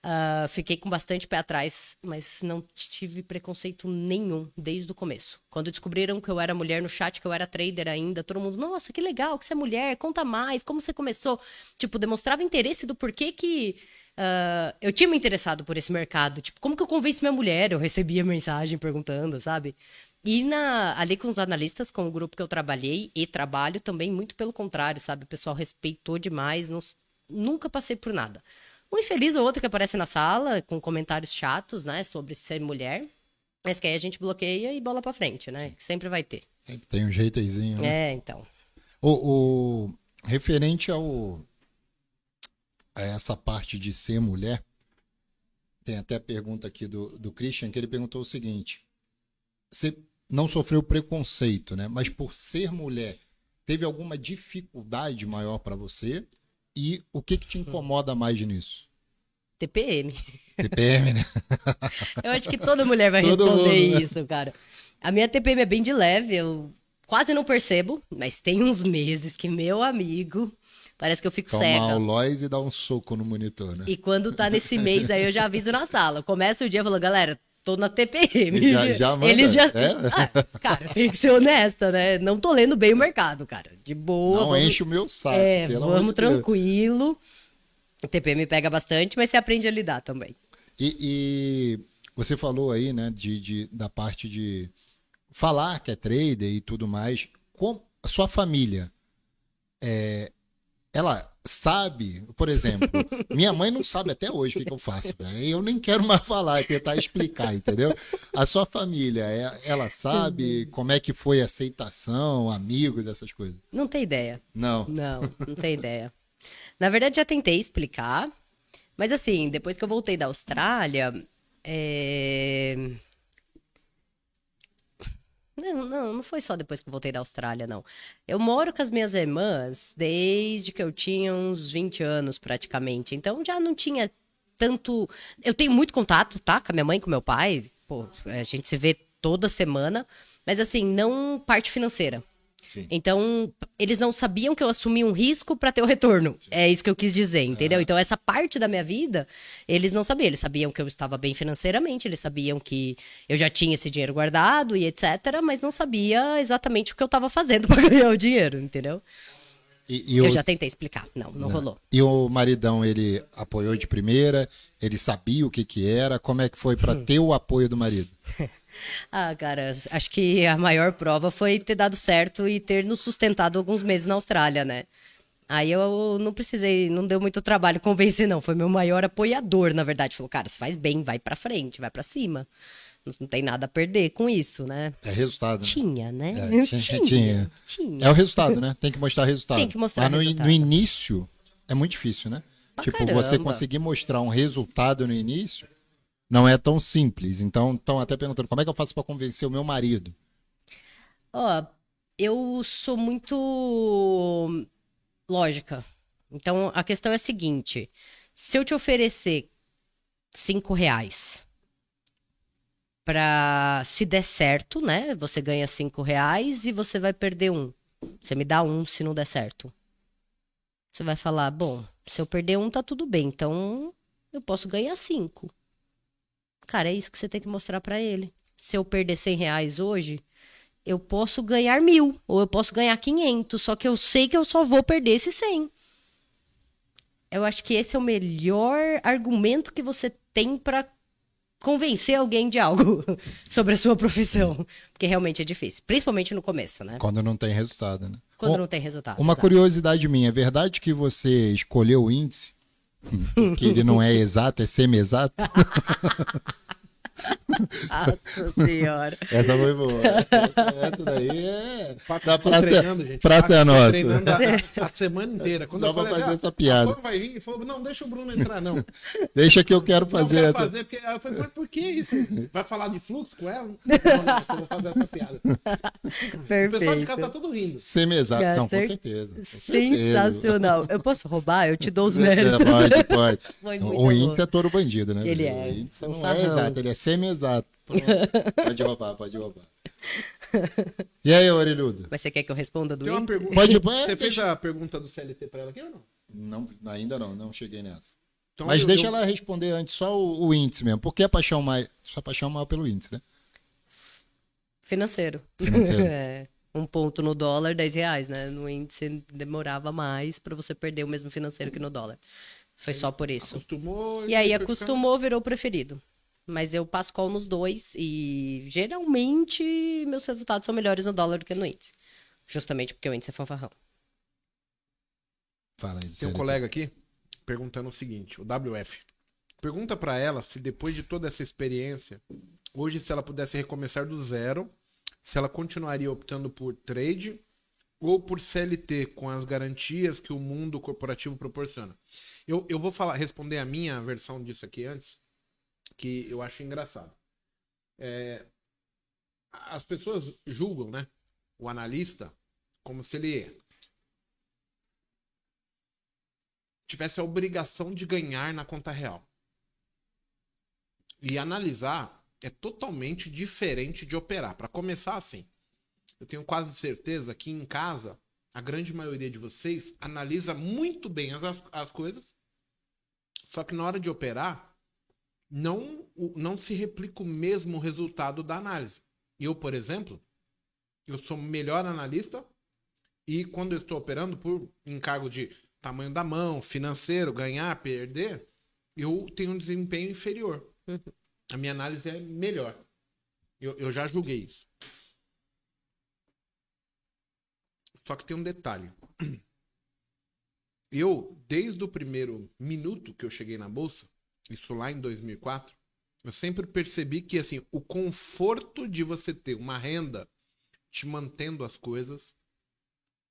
S3: Ah, fiquei com bastante pé atrás, mas não tive preconceito nenhum desde o começo. Quando descobriram que eu era mulher no chat, que eu era trader ainda, todo mundo, nossa, que legal que você é mulher, conta mais, como você começou. Tipo, demonstrava interesse do porquê que ah, eu tinha me interessado por esse mercado. Tipo, como que eu convenci minha mulher? Eu recebia mensagem perguntando, sabe? E na, ali com os analistas, com o grupo que eu trabalhei e trabalho também, muito pelo contrário, sabe? O pessoal respeitou demais, não- nunca passei por nada. Um infeliz ou outro que aparece na sala com comentários chatos, né, sobre ser mulher, mas que aí a gente bloqueia e bola pra frente, né? Que sempre vai ter.
S2: Sempre tem um jeitozinho. né?
S3: É, então.
S2: O, o- referente ao a essa parte de ser mulher, tem até a pergunta aqui do, do Christian, que ele perguntou o seguinte: você não sofreu preconceito, né? Mas por ser mulher, teve alguma dificuldade maior para você? E o que, que te incomoda mais nisso?
S3: TPM.
S2: TPM, né?
S3: Eu acho que toda mulher vai
S2: Todo
S3: responder
S2: mundo, né?
S3: isso, cara. A minha TPM é bem de leve, eu quase não percebo, mas tem uns meses que, meu amigo, parece que eu fico
S2: Toma
S3: cega.
S2: o Lois e dá um soco no monitor, né?
S3: E quando tá nesse mês, aí eu já aviso na sala. Começa o dia e falo, galera, tô na TPM.
S2: Já- já manda,
S3: Eles já.
S2: é?
S3: Ah, cara, tem que ser honesta, né? Não tô lendo bem o mercado, cara. De boa.
S2: Não
S3: vamos-
S2: enche o meu saco.
S3: É, vamos tranquilo. O TPM pega bastante, mas você aprende a lidar também.
S2: E, e você falou aí, né, de, de- da parte de falar que é trader e tudo mais. Com a sua família, é, ela sabe, por exemplo, minha mãe não sabe até hoje o que, que eu faço. Eu nem quero mais falar, tentar explicar, entendeu? A sua família, é- ela sabe como é que foi a aceitação, amigos, essas coisas?
S3: Não tem ideia.
S2: Não.
S3: Não, não tem ideia. Na verdade, já tentei explicar, mas assim, depois que eu voltei da Austrália, é... Não, não, não foi só depois que eu voltei da Austrália, não. Eu moro com as minhas irmãs desde que eu tinha uns 20 anos, praticamente. Então já não tinha tanto. Eu tenho muito contato, tá? Com a minha mãe, com meu pai. Pô, a gente se vê toda semana. Mas assim, não parte financeira.
S2: Sim.
S3: Então, eles não sabiam que eu assumi um risco para ter o retorno. É isso que eu quis dizer, entendeu? Então, essa parte da minha vida, eles não sabiam. Eles sabiam que eu estava bem financeiramente, eles sabiam que eu já tinha esse dinheiro guardado e etc, mas não sabia exatamente o que eu estava fazendo para ganhar o dinheiro, entendeu?
S2: E, e
S3: Eu
S2: o-
S3: já tentei explicar. Não, não rolou.
S2: E o maridão, ele apoiou de primeira, ele sabia o que que era, como é que foi
S3: Hum.
S2: pra ter o apoio do marido?
S3: Ah, cara, acho que a maior prova foi ter dado certo e ter nos sustentado alguns meses na Austrália, né? Aí eu não precisei, não deu muito trabalho convencer, não. Foi meu maior apoiador, na verdade. Falou, cara, você faz bem, vai pra frente, vai pra cima. Não, tem nada a perder com isso, né?
S2: É resultado, né?
S3: Tinha, né?
S2: É, tinha, tinha.
S3: tinha.
S2: É o resultado, né? Tem que mostrar resultado.
S3: Tem que mostrar
S2: Mas no,
S3: resultado.
S2: no início é muito difícil, né?
S3: Pra
S2: tipo,
S3: caramba.
S2: você conseguir mostrar um resultado no início não é tão simples. Então, estão até perguntando como é que eu faço pra convencer o meu marido?
S3: Ó, eu sou muito lógica. Então, a questão é a seguinte: se eu te oferecer cinco reais pra se der certo, né? Você ganha cinco reais e você vai perder um. Você me dá um se não der certo. Você vai falar, bom, se eu perder um, tá tudo bem. Então, eu posso ganhar cinco. Cara, é isso que você tem que mostrar pra ele. Se eu perder 100 reais hoje, eu posso ganhar mil, ou eu posso ganhar 500, só que eu sei que eu só vou perder esse 100. Eu acho que esse é o melhor argumento que você tem pra convencer alguém de algo sobre a sua profissão. Porque realmente é difícil, principalmente no começo, né?
S2: Quando não tem resultado, né?
S3: Quando não tem resultado.
S2: Uma
S3: exato.
S2: curiosidade minha, é verdade que você escolheu o índice? Que ele não é exato, é semi-exato?
S3: Nossa senhora.
S2: Essa foi boa. Essa daí é.
S1: Tô
S2: praça,
S1: treinando, gente.
S2: praça é nossa.
S1: treinando a, a semana inteira. Quando
S2: Dá
S1: eu
S2: pra
S1: falei,
S2: fazer
S1: ah,
S2: essa piada.
S1: vai vir e falou, não, deixa o Bruno entrar, não.
S2: Deixa que eu quero
S1: Não,
S2: fazer
S1: quero
S2: essa.
S1: fazer, porque... Aí eu falei, mas por que isso? Vai falar de fluxo com ela? Não, não, eu vou fazer essa piada. O pessoal de casa tá
S3: Perfeito.
S1: todo rindo.
S2: Semi-exato.
S3: Com
S2: Não, com
S3: cer-
S2: certeza. com
S3: Sensacional. Eu posso roubar? Eu te dou os
S2: certeza.
S3: méritos.
S2: É, pode, pode. O índice é todo bandido, né?
S3: Ele
S2: O
S3: é,
S2: índice
S3: um
S2: não é exato, ele é semi-exato. Pode roubar, pode roubar. E aí, Orelhudo?
S3: Mas você quer que eu responda do
S1: Tem uma
S3: índice?
S1: pergunta.
S2: Pode-
S1: Você
S2: é,
S1: fez a pergunta do CLT pra ela aqui ou não?
S2: Não, ainda não, não cheguei nessa.
S1: Então,
S2: Mas
S1: eu-
S2: deixa
S1: eu-
S2: ela responder antes só o, o índice mesmo. Por que a paixão mais. Sua paixão maior pelo índice, né?
S3: Financeiro.
S2: Financeiro.
S3: É. Um ponto no dólar, 10 reais, né? No índice demorava mais pra você perder o mesmo financeiro que no dólar. Foi só por isso.
S1: Acostumou.
S3: E aí
S1: foi ficando-
S3: acostumou, virou preferido. Mas eu passo call nos dois e geralmente meus resultados são melhores no dólar do que no índice. Justamente porque o índice é fanfarrão.
S2: Fala aí.
S1: Tem um colega aqui perguntando o seguinte, o WF. Pergunta pra ela se depois de toda essa experiência, hoje se ela pudesse recomeçar do zero, se ela continuaria optando por trade ou por CLT com as garantias que o mundo corporativo proporciona. Eu, eu vou falar, responder a minha versão disso aqui antes, que eu acho engraçado. É, as pessoas julgam, né, o analista como se ele tivesse a obrigação de ganhar na conta real. E analisar é totalmente diferente de operar. Para começar assim, eu tenho quase certeza que em casa, a grande maioria de vocês analisa muito bem as, as coisas, só que na hora de operar, não, não se replica o mesmo resultado da análise. Eu, por exemplo, eu sou melhor analista e quando eu estou operando por encargo de tamanho da mão, financeiro, ganhar, perder, eu tenho um desempenho inferior. Uhum. A minha análise é melhor. Eu, eu já julguei isso. Só que tem um detalhe. Eu, desde o primeiro minuto que eu cheguei na bolsa, isso lá em 2004, eu sempre percebi que assim, o conforto de você ter uma renda te mantendo as coisas,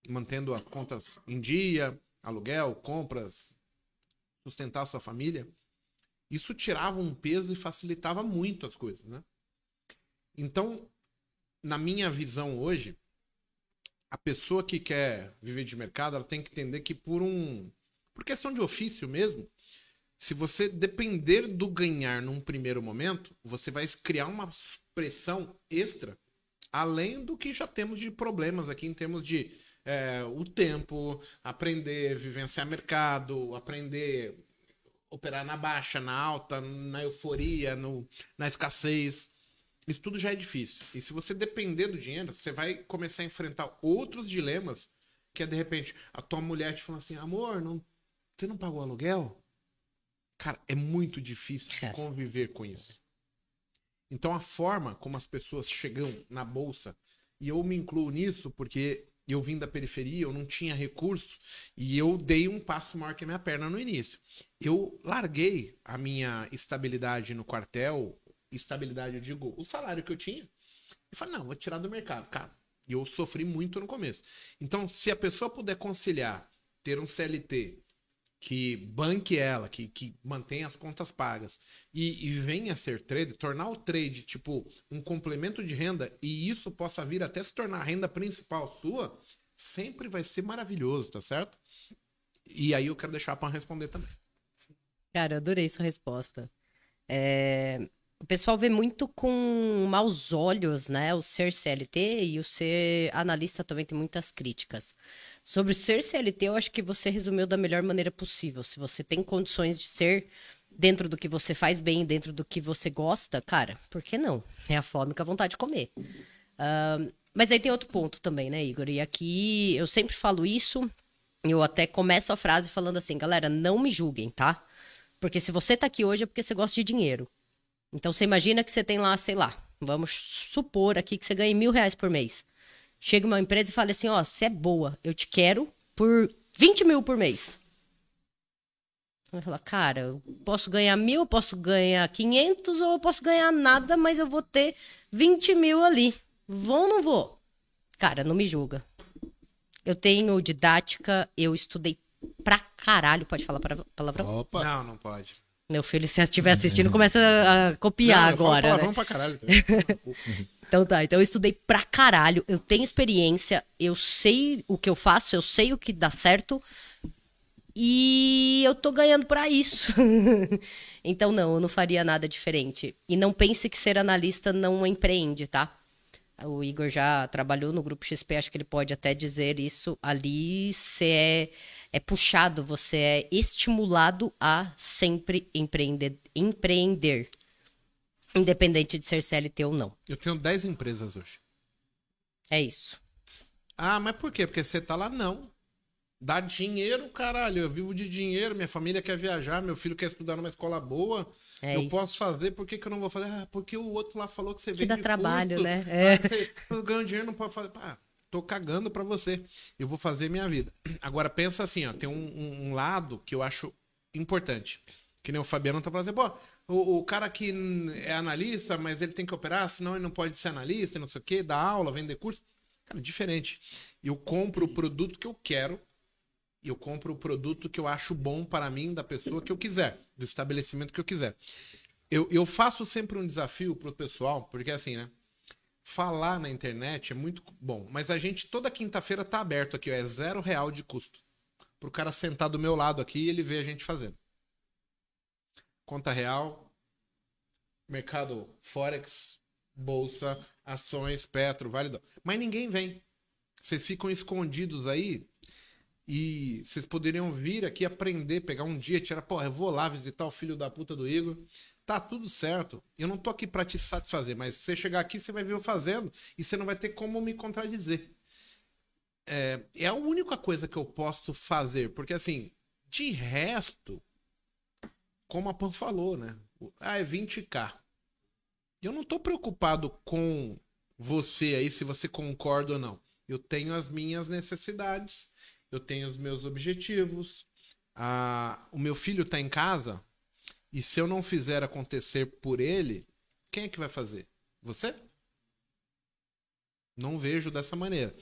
S1: mantendo as contas em dia, aluguel, compras, sustentar a sua família, isso tirava um peso e facilitava muito as coisas, né? Então, na minha visão hoje, a pessoa que quer viver de mercado, ela tem que entender que por um por questão de ofício mesmo, se você depender do ganhar num primeiro momento, você vai criar uma pressão extra, além do que já temos de problemas aqui em termos de é, o tempo, aprender, vivenciar mercado, aprender operar na baixa, na alta, na euforia, no, na escassez. Isso tudo já é difícil. E se você depender do dinheiro, você vai começar a enfrentar outros dilemas, que é de repente a tua mulher te falando assim, amor, não, você não pagou aluguel? Cara, é muito difícil conviver com isso. Então a forma como as pessoas chegam na bolsa, e eu me incluo nisso porque eu vim da periferia, eu não tinha recurso e eu dei um passo maior que a minha perna no início. Eu larguei a minha estabilidade no quartel, estabilidade, eu digo, o salário que eu tinha, e falei, não, vou tirar do mercado, cara. E eu sofri muito no começo. Então, se a pessoa puder conciliar ter um CLT que banque ela, que, que mantenha as contas pagas e, e venha a ser trader, tornar o trade tipo um complemento de renda e isso possa vir até se tornar a renda principal sua, sempre vai ser maravilhoso, tá certo? E aí eu quero deixar para responder também.
S3: Cara, eu adorei sua resposta. É... O pessoal vê muito com maus olhos, né? O ser CLT e o ser analista também tem muitas críticas. Sobre ser CLT, eu acho que você resumiu da melhor maneira possível. Se você tem condições de ser dentro do que você faz bem, dentro do que você gosta, cara, por que não? É a fome com a vontade de comer. Uh, mas aí tem outro ponto também, né, Igor? E aqui eu sempre falo isso, eu até começo a frase falando assim, galera, não me julguem, tá? Porque se você tá aqui hoje é porque você gosta de dinheiro. Então você imagina que você tem lá, sei lá, vamos supor aqui que você ganha mil reais por mês chega uma empresa e fala assim: ó, você é boa, eu te quero por 20 mil por mês. Vai falar, cara, eu posso ganhar mil, eu posso ganhar 500 ou eu posso ganhar nada, mas eu vou ter 20 mil ali. Vou ou não vou? Cara, não me julga. Eu tenho didática, eu estudei pra caralho. Pode falar palavrão?
S1: Opa. Não, não pode.
S3: Meu filho, se estiver assistindo, começa a copiar não, agora. Falo
S1: palavrão né? pra caralho.
S3: Então tá, então eu estudei pra caralho, eu tenho experiência, eu sei o que eu faço, eu sei o que dá certo e eu tô ganhando para isso. então não, eu não faria nada diferente. E não pense que ser analista não empreende, tá? O Igor já trabalhou no grupo XP, acho que ele pode até dizer isso. Ali você é, é puxado, você é estimulado a sempre empreender. empreender. Independente de ser CLT ou não.
S1: Eu tenho 10 empresas hoje.
S3: É isso.
S1: Ah, mas por quê? Porque você tá lá, não. Dá dinheiro, caralho. Eu vivo de dinheiro, minha família quer viajar, meu filho quer estudar numa escola boa. É eu isso. posso fazer, por que, que eu não vou fazer? Ah, porque o outro lá falou que você
S3: que dá trabalho,
S1: custo,
S3: né? É.
S1: Ah, você ganha dinheiro, não pode fazer. Ah, tô cagando pra você. Eu vou fazer minha vida. Agora pensa assim, ó, tem um, um lado que eu acho importante. Que nem o Fabiano tá falando assim, pô, o, o, cara que é analista, mas ele tem que operar, senão ele não pode ser analista, não sei o quê, dar aula, vender curso. Cara, diferente. Eu compro o produto que eu quero, eu compro o produto que eu acho bom para mim, da pessoa que eu quiser, do estabelecimento que eu quiser. Eu, eu faço sempre um desafio pro pessoal, porque assim, né? Falar na internet é muito bom, mas a gente toda quinta-feira tá aberto aqui, ó, é zero real de custo. Pro cara sentar do meu lado aqui e ele ver a gente fazendo conta real. mercado Forex, Bolsa, ações, Petro, Vale do... Mas ninguém vem. Vocês ficam escondidos aí e vocês poderiam vir aqui aprender, pegar um dia, tirar, pô, eu vou lá visitar o filho da puta do Igor. Tá tudo certo. Eu não tô aqui para te satisfazer, mas se você chegar aqui, você vai ver eu fazendo e você não vai ter como me contradizer. É, é a única coisa que eu posso fazer, porque assim, de resto, como a Pan falou, né? Ah, é 20k. Eu não tô preocupado com você aí, se você concorda ou não. Eu tenho as minhas necessidades, eu tenho os meus objetivos. O meu filho tá em casa e se eu não fizer acontecer por ele, quem é que vai fazer? Você? Não vejo dessa maneira.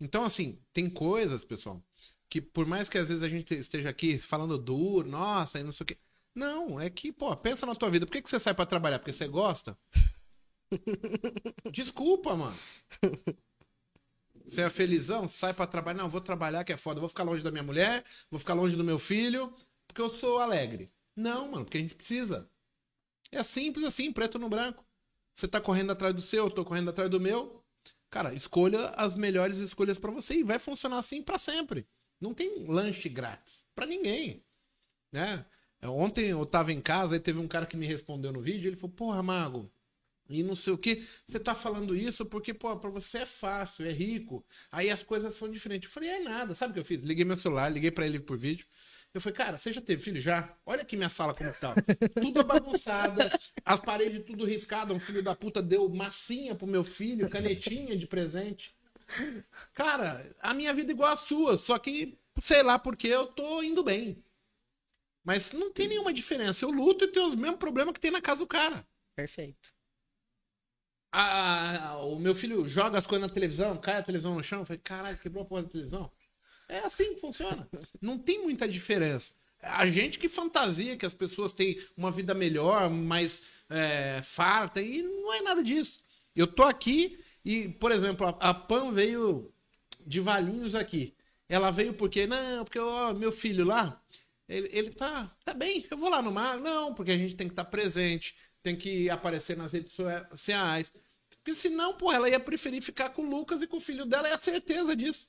S1: Então, assim, tem coisas, pessoal, que por mais que às vezes a gente esteja aqui falando duro, nossa, e não sei o quê. Não, é que, pô, pensa na tua vida. Por que, que você sai para trabalhar? Porque você gosta? Desculpa, mano. Você é felizão? Sai para trabalhar? Não, vou trabalhar que é foda. Vou ficar longe da minha mulher, vou ficar longe do meu filho, porque eu sou alegre. Não, mano, porque a gente precisa. É simples assim, preto no branco. Você tá correndo atrás do seu, eu tô correndo atrás do meu. Cara, escolha as melhores escolhas para você e vai funcionar assim para sempre. Não tem lanche grátis para ninguém, né? Ontem eu tava em casa e teve um cara que me respondeu no vídeo, ele falou: "Porra, mago, e não sei o que. Você tá falando isso porque, pô, pra você é fácil, é rico. Aí as coisas são diferentes. Eu falei, é nada. Sabe o que eu fiz? Liguei meu celular, liguei para ele por vídeo. Eu falei, cara, você já teve filho? Já? Olha aqui minha sala como tá. Tudo bagunçada, as paredes tudo riscadas. Um filho da puta deu massinha pro meu filho, canetinha de presente. Cara, a minha vida é igual a sua, só que, sei lá porque eu tô indo bem. Mas não tem nenhuma diferença. Eu luto e tenho os mesmos problemas que tem na casa do cara.
S3: Perfeito.
S1: A, o meu filho joga as coisas na televisão, cai a televisão no chão. Falei, caralho, quebrou a porra da televisão. É assim que funciona. Não tem muita diferença. A gente que fantasia que as pessoas têm uma vida melhor, mais é, farta, e não é nada disso. Eu tô aqui e, por exemplo, a, a Pan veio de Valinhos aqui. Ela veio porque, não, porque ó, meu filho lá, ele, ele tá, tá bem, eu vou lá no mar. Não, porque a gente tem que estar tá presente, tem que aparecer nas redes sociais. Porque senão, pô, ela ia preferir ficar com o Lucas e com o filho dela, é a certeza disso.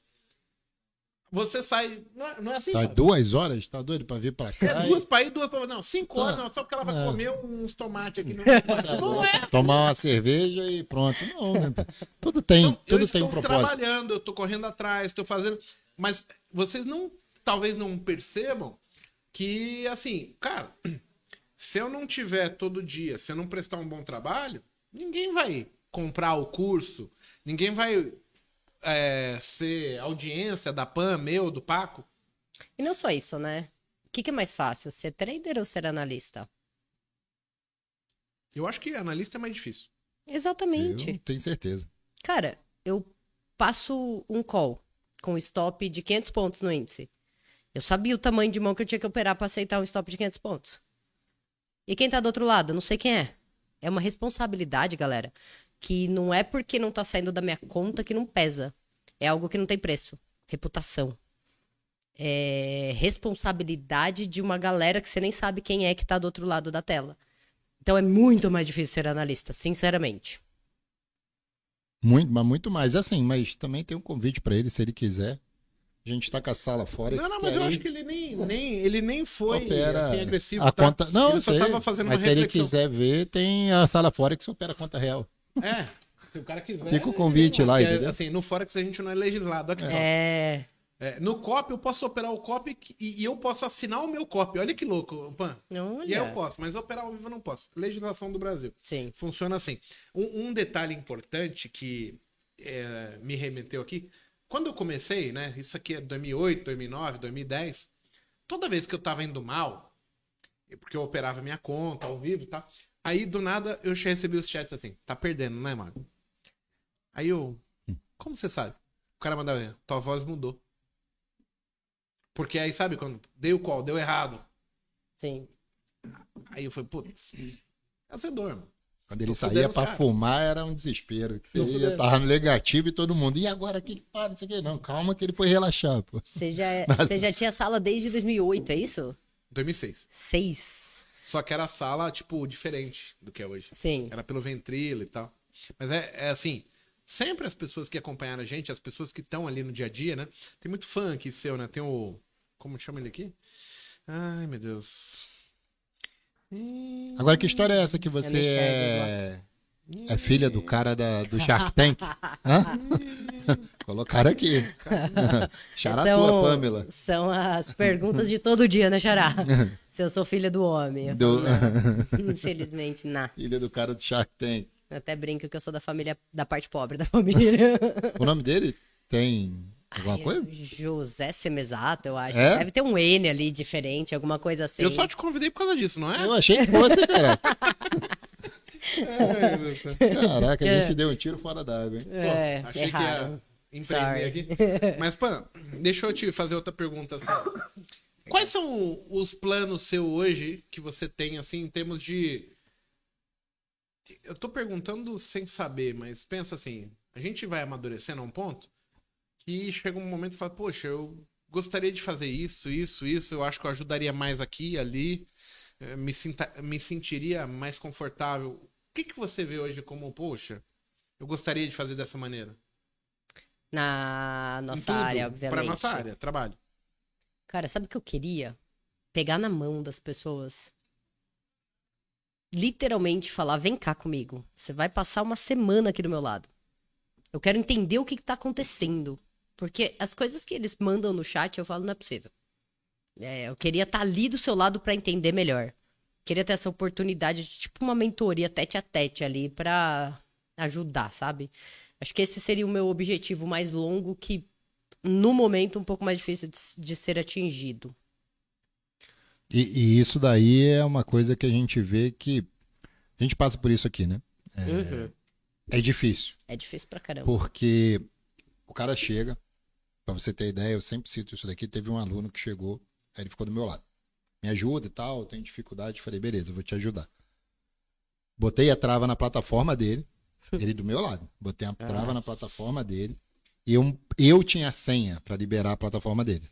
S1: Você sai. Não é, não é assim?
S2: Sai duas horas? Tá doido pra vir pra cá?
S1: É
S2: e-
S1: duas pra ir, duas pra. Não, cinco
S2: Tá.
S1: horas, não, só porque ela vai
S2: É.
S1: comer uns tomates aqui no.
S2: Tá
S1: não é.
S2: Tomar uma cerveja e pronto. Não, né? Tudo tem,
S1: Então, eu
S2: tudo tem um
S1: estou
S2: propósito.
S1: trabalhando, eu tô correndo atrás, estou fazendo. Mas vocês não. Talvez não percebam que, assim, cara, se eu não tiver todo dia, se eu não prestar um bom trabalho, ninguém vai comprar o curso, ninguém vai é, ser audiência da PAN, meu, do Paco.
S3: E não só isso, né? O que, que é mais fácil, ser trader ou ser analista?
S1: Eu acho que analista é mais difícil.
S3: Exatamente.
S2: Eu tenho certeza.
S3: Cara, eu passo um call com stop de 500 pontos no índice. Eu sabia o tamanho de mão que eu tinha que operar para aceitar um stop de 500 pontos. E quem tá do outro lado? Não sei quem é. É uma responsabilidade, galera, que não é porque não tá saindo da minha conta que não pesa. É algo que não tem preço. Reputação. É responsabilidade de uma galera que você nem sabe quem é que tá do outro lado da tela. Então é muito mais difícil ser analista, sinceramente.
S2: Muito, mas muito mais. Assim, mas também tem um convite pra ele, se ele quiser. A gente tá com a sala fora.
S1: Não, não, mas eu acho que ele nem, nem, ele nem foi
S2: opera
S1: assim, agressivo.
S2: a
S1: tá?
S2: conta. Não,
S1: ele
S2: eu
S1: só
S2: sei,
S1: tava fazendo
S2: mas
S1: uma
S2: se ele
S1: reflexão.
S2: quiser ver, tem a sala fora que opera a conta real.
S1: É, se o cara quiser.
S2: Fica o
S1: ele-
S2: convite lá,
S1: porque,
S2: entendeu?
S1: Assim, no Forex a gente não é legislado aqui.
S3: É.
S1: É, no COP eu posso operar o COP e, e eu posso assinar o meu COP. Olha que louco, Pan. E aí eu
S3: Olha.
S1: posso, mas operar ao vivo eu não posso. Legislação do Brasil.
S3: Sim.
S1: Funciona assim. Um, um detalhe importante que é, me remeteu aqui. Quando eu comecei, né? Isso aqui é 2008, 2009, 2010. Toda vez que eu tava indo mal, porque eu operava minha conta ao vivo e tal. Aí do nada eu recebi os chats assim: tá perdendo, né, mano? Aí eu. Como você sabe? O cara mandava: tua voz mudou. Porque aí, sabe, quando deu qual? Deu errado.
S3: Sim.
S1: Aí eu falei, putz, azedor, mano.
S2: Quando ele
S1: Tô
S2: saía
S1: cara.
S2: fumar, era um desespero. Ele tava no negativo e todo mundo. E agora que para, isso aqui? Não, calma que ele foi relaxar, pô.
S3: Você já, você já tinha sala desde 2008, é isso?
S1: 2006.
S3: Seis.
S1: Só que era a sala, tipo, diferente do que é hoje.
S3: Sim.
S1: Era pelo ventrilo e tal. Mas é, é assim, sempre as pessoas que acompanharam a gente, as pessoas que estão ali no dia a dia, né? Tem muito fã aqui seu, né? Tem o. Como chama ele aqui? Ai, meu Deus.
S2: Agora, que história é essa que você é, é filha do cara da, do Shark Tank? Hã? Colocaram aqui. Xará
S3: São-
S2: tua, Pamela.
S3: São as perguntas de todo dia, né, Xará? Se eu sou filha do homem.
S2: Do-
S3: não. Infelizmente, não.
S2: Filha do cara do Shark Tank.
S3: Eu até brinco que eu sou da família, da parte pobre da família.
S2: O nome dele tem alguma
S3: Ai,
S2: coisa?
S3: José Semesato, eu acho.
S2: É?
S3: Deve ter um N ali diferente, alguma coisa assim.
S1: Eu só te convidei por causa disso, não é?
S2: Eu achei que fosse, cara.
S1: Céu.
S2: Caraca, a gente deu um tiro fora d'água, hein?
S1: Pô,
S3: É,
S1: achei
S3: erraram.
S1: que ia
S3: Sorry.
S1: empreender aqui. Mas, Pan, deixa eu te fazer outra pergunta. Assim. Quais são os planos seu hoje que você tem, assim, em termos de. Eu tô perguntando sem saber, mas pensa assim: a gente vai amadurecendo a um ponto que chega um momento e fala, poxa, eu gostaria de fazer isso, isso, isso, eu acho que eu ajudaria mais aqui, ali, eh, me, sinta, me sentiria mais confortável. O que, que você vê hoje como, poxa, eu gostaria de fazer dessa maneira?
S3: Na nossa
S1: tudo,
S3: área, obviamente.
S1: Pra nossa área, trabalho.
S3: Cara, sabe o que eu queria? Pegar na mão das pessoas. Literalmente falar: vem cá comigo. Você vai passar uma semana aqui do meu lado. Eu quero entender o que, que tá acontecendo. Porque as coisas que eles mandam no chat, eu falo, não é possível. É, eu queria estar ali do seu lado pra entender melhor. Queria ter essa oportunidade de, tipo, uma mentoria tete a tete ali pra ajudar, sabe? Acho que esse seria o meu objetivo mais longo que, no momento, um pouco mais difícil de, de ser atingido.
S2: E, e isso daí é uma coisa que a gente vê que. A gente passa por isso aqui, né?
S3: Uhum.
S2: É difícil.
S3: É difícil pra caramba.
S2: Porque o cara chega, pra você ter ideia, eu sempre cito isso daqui. Teve um aluno que chegou, aí ele ficou do meu lado. Me ajuda e tal, eu tenho dificuldade. Falei, beleza, eu vou te ajudar. Botei a trava na plataforma dele, ele do meu lado. Botei a trava na plataforma dele. E eu, eu tinha a senha pra liberar a plataforma dele.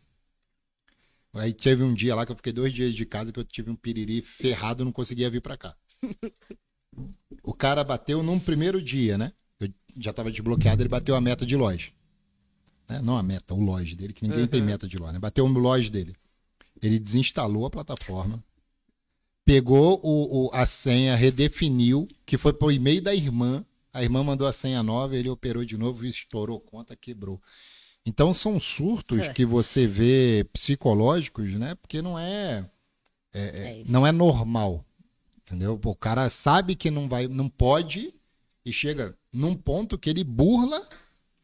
S2: Aí teve um dia lá que eu fiquei dois dias de casa que eu tive um piriri ferrado, não conseguia vir pra cá. O cara bateu num primeiro dia, né? Eu já tava desbloqueado, ele bateu a meta de loja. Né? Não a meta, o loja dele, que ninguém tem meta de loja, né? Bateu o loja dele. Ele desinstalou a plataforma, pegou o, o- a senha, redefiniu, que foi pro e-mail da irmã. A irmã mandou a senha nova, ele operou de novo, estourou conta, quebrou. Então são surtos
S3: É.
S2: que você vê psicológicos, né? Porque não é,
S3: É isso.
S2: não é normal. Entendeu? O cara sabe que não vai, não pode e chega num ponto que ele burla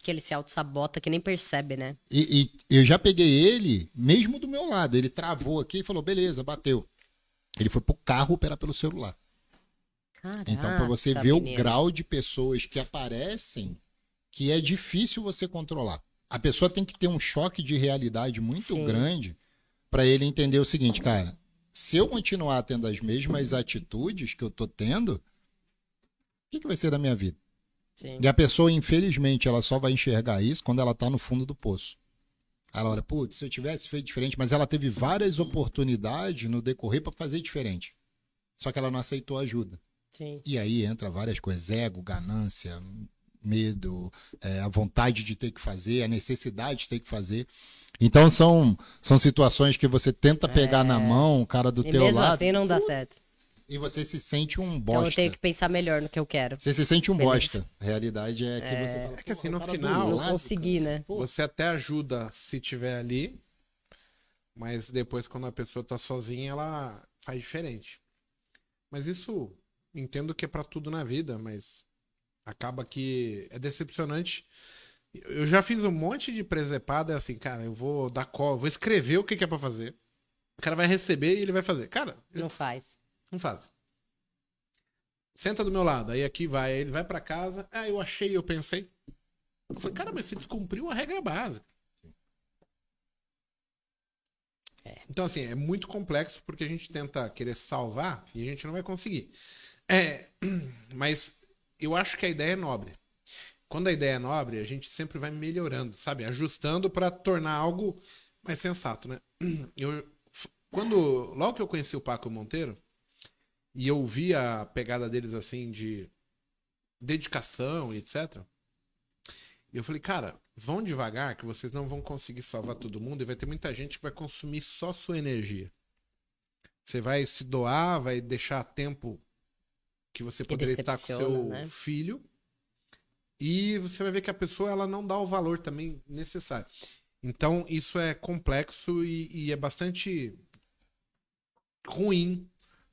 S3: Que ele se auto-sabota, que nem percebe, né?
S2: e, e eu já peguei ele mesmo do meu lado. Ele travou aqui e falou: beleza, bateu. Ele foi pro carro operar pelo celular.
S3: Caraca,
S2: Então, para você ver o grau de pessoas que aparecem, que é difícil você controlar. A pessoa tem que ter um choque de realidade muito
S3: Sim.
S2: grande para ele entender o seguinte, cara. Se eu continuar tendo as mesmas atitudes que eu tô tendo, o que, que vai ser da minha vida?
S3: Sim.
S2: E a pessoa, infelizmente, ela só vai enxergar isso quando ela tá no fundo do poço. Ela olha, putz, se eu tivesse feito diferente, mas ela teve várias oportunidades no decorrer para fazer diferente. Só que ela não aceitou ajuda.
S3: Sim.
S2: E aí entra várias coisas: ego, ganância, medo, é, a vontade de ter que fazer, a necessidade de ter que fazer. Então são, são situações que você tenta pegar na mão o cara do
S3: É. E
S2: teu
S3: mesmo
S2: lado
S3: assim não dá certo.
S2: E você se sente um
S3: Então eu
S2: bosta.
S3: tenho que pensar melhor no que eu quero.
S2: Você se sente um
S3: Beleza.
S2: bosta. A realidade é que você fala,
S1: É que assim,
S2: "Porra,
S1: no final-
S3: Não
S2: lado,
S3: consegui, né?
S1: Você até ajuda se tiver ali, mas depois, quando a pessoa tá sozinha, ela faz diferente. Mas isso, entendo que é pra tudo na vida, mas acaba que é decepcionante. Eu já fiz um monte de presepada, é assim, cara, eu vou dar call, vou escrever o que, que é pra fazer. O cara vai receber e ele vai fazer. Cara,
S3: Não faz.
S1: Não faz. Senta do meu lado, aí aqui vai, ele vai pra casa. Ah, eu achei, eu pensei. Eu falei, cara, mas você descumpriu a regra básica. Então, assim, é muito complexo porque a gente tenta querer salvar e a gente não vai conseguir. É, mas eu acho que a ideia é nobre. Quando a ideia é nobre, a gente sempre vai melhorando, sabe? Ajustando pra tornar algo mais sensato, né? Eu, quando, logo que eu conheci o Paco Monteiro, e eu vi a pegada deles assim de dedicação e etc. E eu falei, cara, vão devagar que vocês não vão conseguir salvar todo mundo e vai ter muita gente que vai consumir só sua energia. Você vai se doar, vai deixar tempo que você poderia estar com seu
S3: né?
S1: filho. E você vai ver que a pessoa ela não dá o valor também necessário. Então, isso é complexo e, e é bastante ruim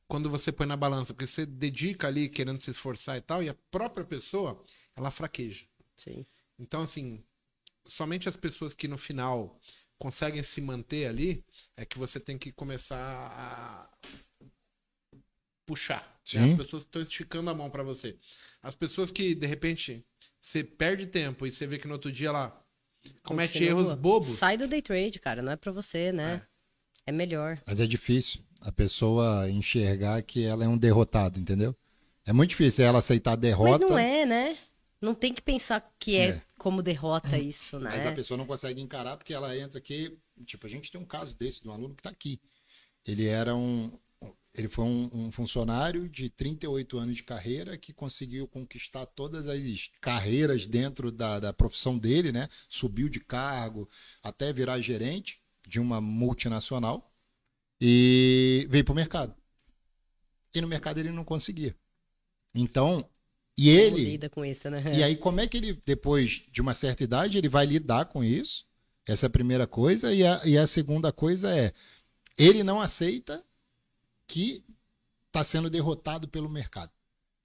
S1: quando você põe na balança, porque você dedica ali querendo se esforçar e tal, e a própria pessoa, ela fraqueja.
S3: Sim.
S1: Então, assim, somente as pessoas que no final conseguem se manter ali é que você tem que começar a puxar. né? As pessoas estão esticando a mão pra você. As pessoas que, de repente, você perde tempo e você vê que no outro dia ela comete
S3: Continua.
S1: erros bobos.
S3: Sai do day trade, cara. Não é pra você, né? É, melhor.
S2: Mas é difícil a pessoa enxergar que ela é um derrotado, entendeu? É muito difícil ela aceitar a derrota.
S3: Mas não é, né? Não tem que pensar que é,
S2: É.
S3: como derrota isso, né?
S2: Mas a pessoa não consegue encarar porque ela entra aqui. Tipo, a gente tem um caso desse de um aluno que está aqui. Ele era um. Ele foi um, um funcionário de 38 anos de carreira que conseguiu conquistar todas as carreiras dentro da, da profissão dele, né? Subiu de cargo até virar gerente de uma multinacional e veio para o mercado. E no mercado ele não conseguia. Então, e ele.
S3: lida com isso, né?
S2: E aí, como é que ele, depois de uma certa idade, ele vai lidar com isso? Essa é a primeira coisa. E a, e a segunda coisa é: ele não aceita que está sendo derrotado pelo mercado.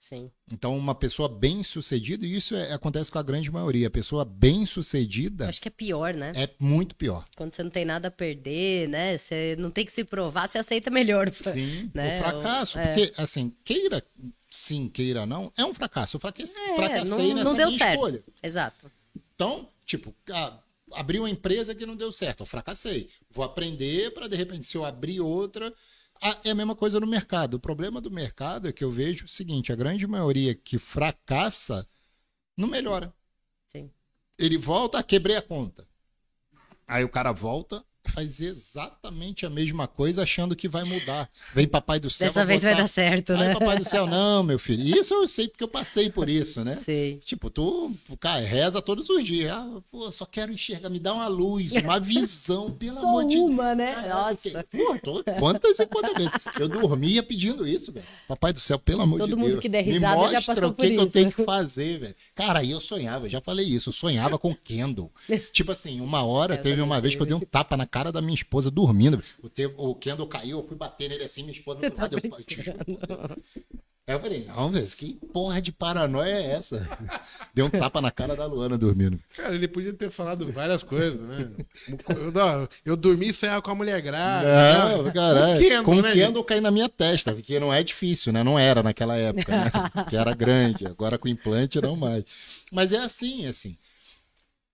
S3: Sim.
S2: Então, uma pessoa bem sucedida, e isso é- acontece com a grande maioria, a pessoa bem sucedida
S3: Acho que é pior, né?
S2: é muito pior.
S3: Quando você não tem nada a perder, né? Você não tem que se provar, você aceita melhor.
S2: Sim,
S3: Né?
S2: o fracasso,
S3: O- é.
S2: porque, assim, queira sim, queira não, é um fracasso. Eu fracasse-
S3: É,
S2: fracassei
S3: não,
S2: nessa
S3: não deu certo.
S2: escolha.
S3: Exato.
S2: Então, tipo, ah, abri uma empresa que não deu certo, eu fracassei. Vou aprender para de repente se eu abrir outra, é a mesma coisa no mercado. O problema do mercado é que eu vejo o seguinte, a grande maioria que fracassa não melhora.
S3: Sim.
S2: Ele volta, quebrei a conta. Aí o cara volta faz exatamente a mesma coisa achando que vai mudar. Vem papai do céu.
S3: Dessa vez vai
S2: botar-
S3: dar certo, né?
S2: papai do céu, não, meu filho. Isso eu sei porque eu passei por isso, né?
S3: Sei.
S2: Tipo, tu, cara, reza todos os dias. Ah, pô, só quero enxergar, me dá uma luz, uma visão, pelo
S3: Só
S2: amor de Deus.
S3: uma, né? Nossa.
S2: Pô, tô- quantas e quantas vezes? Eu dormia pedindo isso, velho. Papai do céu, pelo amor
S3: Todo
S2: de
S3: mundo
S2: Deus.
S3: que der
S2: me
S3: risada já
S2: mostra
S3: passou
S2: o que, que eu tenho que fazer, velho. Cara, aí eu sonhava, já falei isso, eu sonhava com Kendall. tipo assim, uma hora,
S3: Eu
S2: teve uma vez que eu dei um tapa na cara da minha esposa dormindo. O, te, o Kendall caiu, eu fui bater nele assim, minha esposa do lado. Eu, eu falei, não, velho, que porra de paranoia é essa? Deu um tapa na cara da Luana dormindo.
S1: Cara, ele podia ter falado várias coisas, né? Eu, não, eu dormi e sonhava com a mulher grávida.
S2: Não,
S1: né?
S2: caralho. Com o
S1: né,
S2: Kendall cair na minha testa, porque não é difícil, né? Não era naquela época, né? Que era grande, agora com implante não mais. Mas é assim, é assim.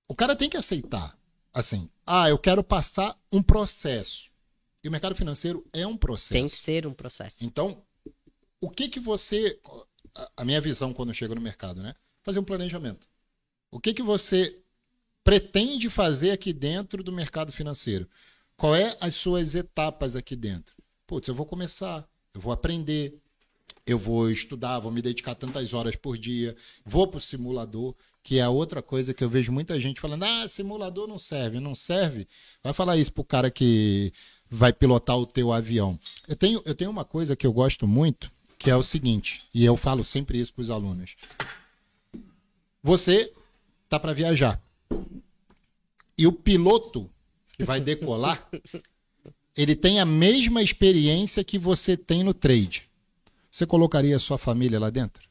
S2: O cara tem que aceitar. Assim, ah, eu quero passar um processo. E o mercado financeiro é um processo.
S3: Tem que ser um processo.
S2: Então, o que que você. a- minha visão quando eu chego no mercado, né? Fazer um planejamento. O que que você pretende fazer aqui dentro do mercado financeiro? Qual é as suas etapas aqui dentro? Putz, eu vou começar, eu vou aprender, eu vou estudar, vou me dedicar tantas horas por dia, vou para o simulador, que é outra coisa que eu vejo muita gente falando: ah, simulador não serve, não serve. Vai falar isso pro cara que vai pilotar o teu avião. Eu tenho, eu tenho uma coisa que eu gosto muito, que é o seguinte, e eu falo sempre isso para os alunos. Você tá para viajar. E o piloto que vai decolar, ele tem a mesma experiência que você tem no trade. Você colocaria a sua família lá dentro?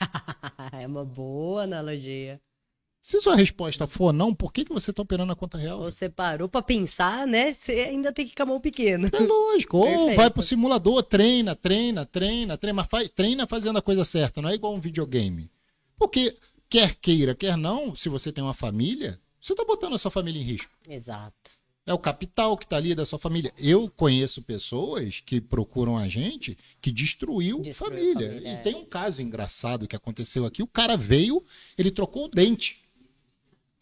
S3: é uma boa analogia.
S2: Se sua resposta for não, por que, que você está operando a conta real?
S3: Você parou pra pensar, né? Você ainda tem que ficar mão pequena.
S2: É lógico. Ou
S3: Perfeito.
S2: vai pro simulador, treina, treina, treina, treina, mas faz, treina fazendo a coisa certa, não é igual um videogame. Porque quer queira, quer não, se você tem uma família, você está botando a sua família em risco.
S3: Exato.
S2: É o capital que está ali da sua família. Eu conheço pessoas que procuram a gente que destruiu,
S3: Destruiu
S2: família.
S3: família,
S2: E
S3: é.
S2: tem um caso engraçado que aconteceu aqui. O cara veio, ele trocou o dente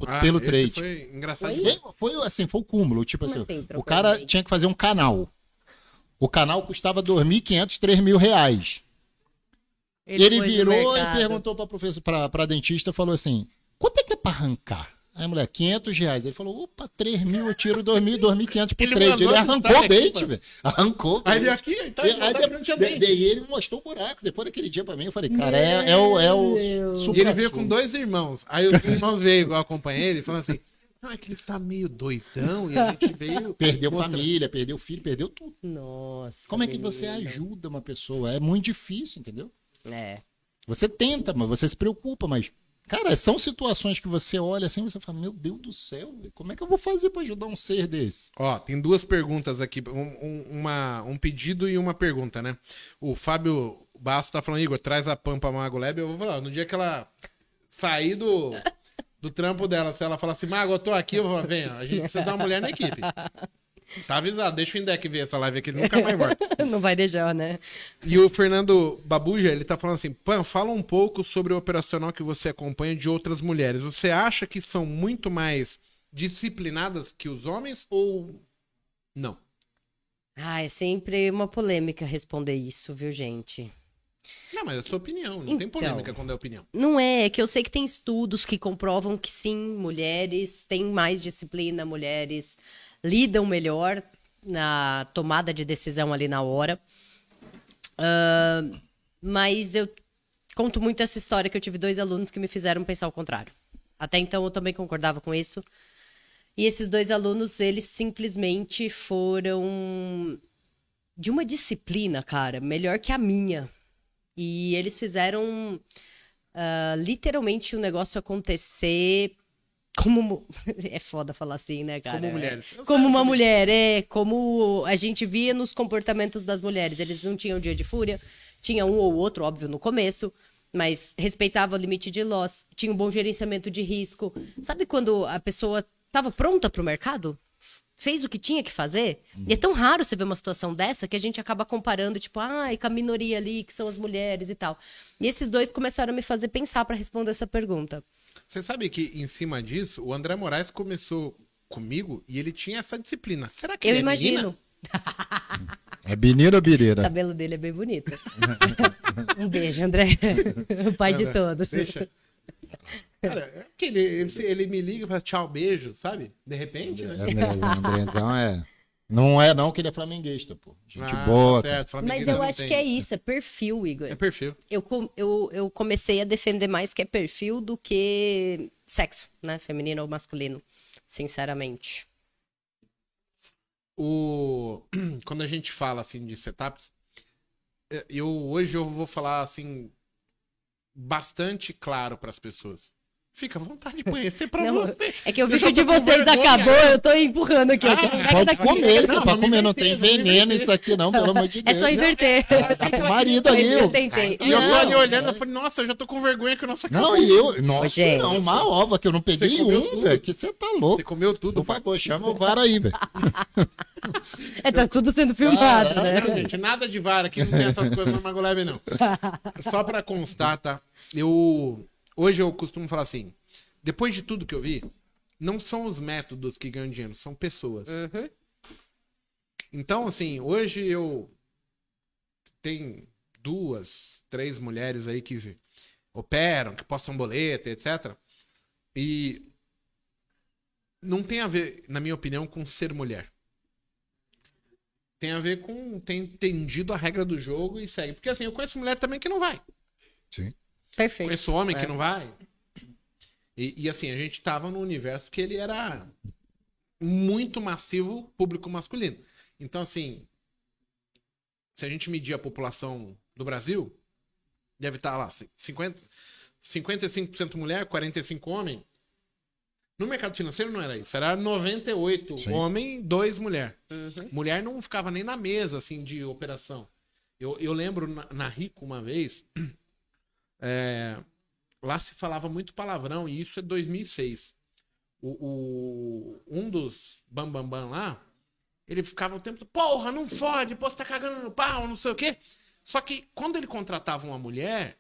S1: Ah,
S2: pelo
S1: esse
S2: trade.
S1: Foi engraçado
S3: Foi?
S2: Foi, assim, foi o cúmulo. Tipo
S3: Como
S2: assim,
S3: assim,
S2: o cara
S3: dente?
S2: tinha que fazer um canal. O canal custava 2.500, 3 mil reais. Ele,
S3: no
S2: virou e perguntou pra, professor, pra, pra dentista, falou assim, quanto é que é pra arrancar? Aí a mulher, 500 reais. Ele falou, opa, 3 mil, eu tiro 2 mil, 2.500 por
S1: Ele
S2: trade. Ele arrancou o bait, velho. Arrancou.
S1: Aí ele aqui, então,
S2: E-
S1: ele
S2: aí
S1: tá
S2: de- daí ele mostrou o buraco. Depois daquele dia pra mim, eu falei, cara, é, é o, é o
S1: E ele veio com dois irmãos. Aí os irmãos veio, igual acompanhei ele, falando assim: Não, é que ele tá meio doidão e a gente veio.
S2: Perdeu
S1: mostrar."
S2: família, perdeu filho, perdeu tudo.
S3: Nossa.
S2: Como é que você ajuda uma pessoa? É muito difícil, entendeu?
S3: É.
S2: Você tenta, mas você se preocupa, mas. Cara, são situações que você olha assim e você fala, meu Deus do céu, como é que eu vou fazer pra ajudar um ser desse?
S1: Ó, tem duas perguntas aqui, um, um- uma, um pedido e uma pergunta, né? O Fábio Basso tá falando, Igor, traz a Pampa Mago Lab. Eu vou falar, no dia que ela sair do, do trampo dela, se ela falar assim, Mago, eu tô aqui, eu vou falar, venha, a gente precisa dar uma mulher na equipe. Tá avisado, deixa o Indec ver essa live aqui, ele nunca mais volta.
S3: Não vai deixar, né?
S1: E o Fernando Babuja, ele tá falando assim, Pan, fala um pouco sobre o operacional que você acompanha de outras mulheres. Você acha que são muito mais disciplinadas que os homens ou não?
S3: Ah, é sempre uma polêmica responder isso, viu, gente?
S1: Não, mas é a sua opinião, não tem
S3: Então.
S1: polêmica quando é opinião.
S3: Não é, é que eu sei que tem estudos que comprovam que sim, mulheres têm mais disciplina, mulheres lidam melhor na tomada de decisão ali na hora. Ah, mas eu conto muito essa história que eu tive dois alunos que me fizeram pensar o contrário. Até então eu também concordava com isso. E esses dois alunos, eles simplesmente foram de uma disciplina, cara, melhor que a minha. E eles fizeram ah, literalmente o negócio acontecer como. É foda falar assim, né, cara?
S1: Como
S3: É.
S1: mulheres. Eu
S3: Como uma mulher, é. Como a gente via nos comportamentos das mulheres. Eles não tinham dia de fúria, tinha um ou outro, óbvio, no começo. Mas respeitava o limite de loss, tinha um bom gerenciamento de risco. Sabe quando a pessoa estava pronta para o mercado? Fez o que tinha que fazer? E é tão raro você ver uma situação dessa que a gente acaba comparando, tipo, ai, com a minoria ali, que são as mulheres e tal. E esses dois começaram a me fazer pensar para responder essa pergunta.
S1: Você sabe que em cima disso, o André Moraes começou comigo e ele tinha essa disciplina. Será que
S3: Eu
S1: ele é
S3: imagino.
S1: menina?
S2: É Bineira ou
S3: O
S2: Bireira?
S3: cabelo dele é bem bonito. um beijo, André. o pai de todos.
S1: Deixa. Cara, é que ele, ele, ele me liga e fala tchau, beijo, sabe? De repente, né?
S2: É mesmo, Andrezão é. Não é não que ele é flamenguista, pô. Gente
S1: Ah,
S2: boa.
S1: tá certo,
S3: Mas eu acho que é isso, é perfil, Igor.
S1: É perfil.
S3: Eu, eu, eu comecei a defender mais que é perfil do que sexo, né? Feminino ou masculino, sinceramente.
S1: O... Quando a gente fala assim de setups, é, eu hoje eu vou falar assim bastante claro para as pessoas. Fica à vontade de conhecer para
S3: Não,
S1: você.
S3: é que eu vi
S1: Eu
S3: que de vocês
S1: vergonha.
S3: acabou, eu tô empurrando aqui.
S1: Ah,
S3: Pega
S2: Pode
S3: daqui.
S2: comer,
S1: Não,
S2: você pode comer, não tem veneno isso aqui não, pelo amor de
S3: É
S2: Deus.
S3: só inverter.
S2: Dá pro marido ali.
S3: Eu tentei.
S1: E eu tô
S2: Não.
S1: ali olhando, eu falei, nossa, eu já tô com vergonha que o nosso
S2: Não, e eu. Nossa,
S3: gente.
S2: não, uma ova que eu não peguei
S1: Você
S2: um,
S1: tudo.
S2: velho. Que você tá
S1: Você
S2: louco.
S1: comeu tudo,
S2: Por favor, chama o VAR aí, velho.
S3: É, tá tudo sendo filmado,
S1: Não,
S3: né?
S1: gente, nada de vara aqui, não tem essas coisas no Magolab, não. Só pra constar, tá? Eu. Hoje eu costumo falar assim: depois de tudo que eu vi, não são os métodos que ganham dinheiro, são pessoas.
S3: Uhum.
S1: Então, assim, hoje eu. Tem duas, três mulheres aí que operam, que postam boleto, etc. E. Não tem a ver, na minha opinião, com ser mulher tem a ver com ter entendido a regra do jogo e segue. Porque assim, eu conheço mulher também que não vai.
S2: Sim.
S3: Perfeito.
S1: Conheço homem
S3: É.
S1: que não vai. E, e, assim, a gente tava num universo que ele era muito massivo público masculino. Então, assim, se a gente medir a população do Brasil, deve estar lá, 50, 55% mulher, 45% homem. No mercado financeiro não era isso, era 98
S2: Sim.
S1: homem, 2 mulher.
S3: Uhum.
S1: Mulher não ficava nem na mesa, assim, de operação. Eu, eu lembro na, na Rico uma vez, é, lá se falava muito palavrão, e isso é 2006. O, o- um dos bambambam bam, bam lá, ele ficava o tempo todo, porra, não fode, pô, você tá cagando no pau, não sei o quê. Só que quando ele contratava uma mulher,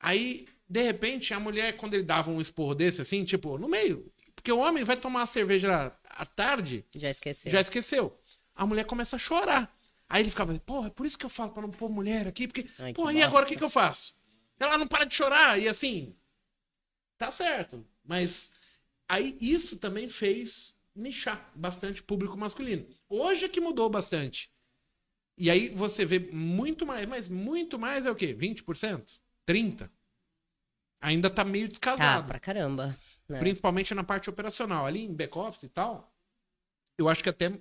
S1: aí, de repente, a mulher, quando ele dava um esporro desse, assim, tipo, no meio, porque o homem vai tomar uma cerveja à tarde,
S3: Já esqueci.
S1: já esqueceu. A mulher começa a chorar. Aí ele ficava, porra, é por isso que eu falo pra não pôr mulher aqui, porque,
S3: Ai,
S1: porra, e agora o que, que eu faço? Ela não para de chorar, e assim, tá certo. Mas aí isso também fez nichar bastante público masculino. Hoje é que mudou bastante. E aí você vê muito mais, mas muito mais é o quê? 20%? 30%? Ainda tá meio
S3: Tá,
S1: descasado.
S3: pra caramba. né?
S1: Principalmente na parte operacional. Ali em back-office e tal, eu acho que até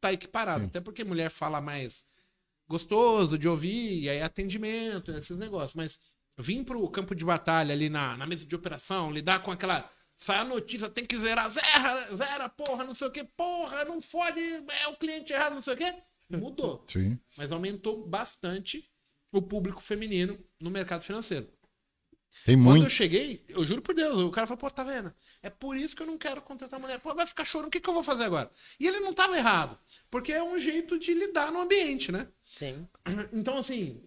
S1: tá equiparado. Até porque mulher fala mais gostoso de ouvir, e aí atendimento, esses negócios. Mas vir pro campo de batalha ali na, na mesa de operação, lidar com aquela. Sai a notícia, tem que zerar, zera, zera, porra, não sei o que, porra, não fode, é o cliente errado, não sei o que. Mudou.
S2: Sim.
S1: Mas aumentou bastante o público feminino no mercado financeiro.
S2: Tem
S1: Quando eu
S2: muito.
S1: cheguei, eu juro por Deus, o cara falou, pô, tá vendo? É por isso que eu não quero contratar mulher. Pô, vai ficar chorando, o que, que eu vou fazer agora? E ele não tava errado, porque é um jeito de lidar no ambiente, né?
S3: Sim.
S1: Então, assim,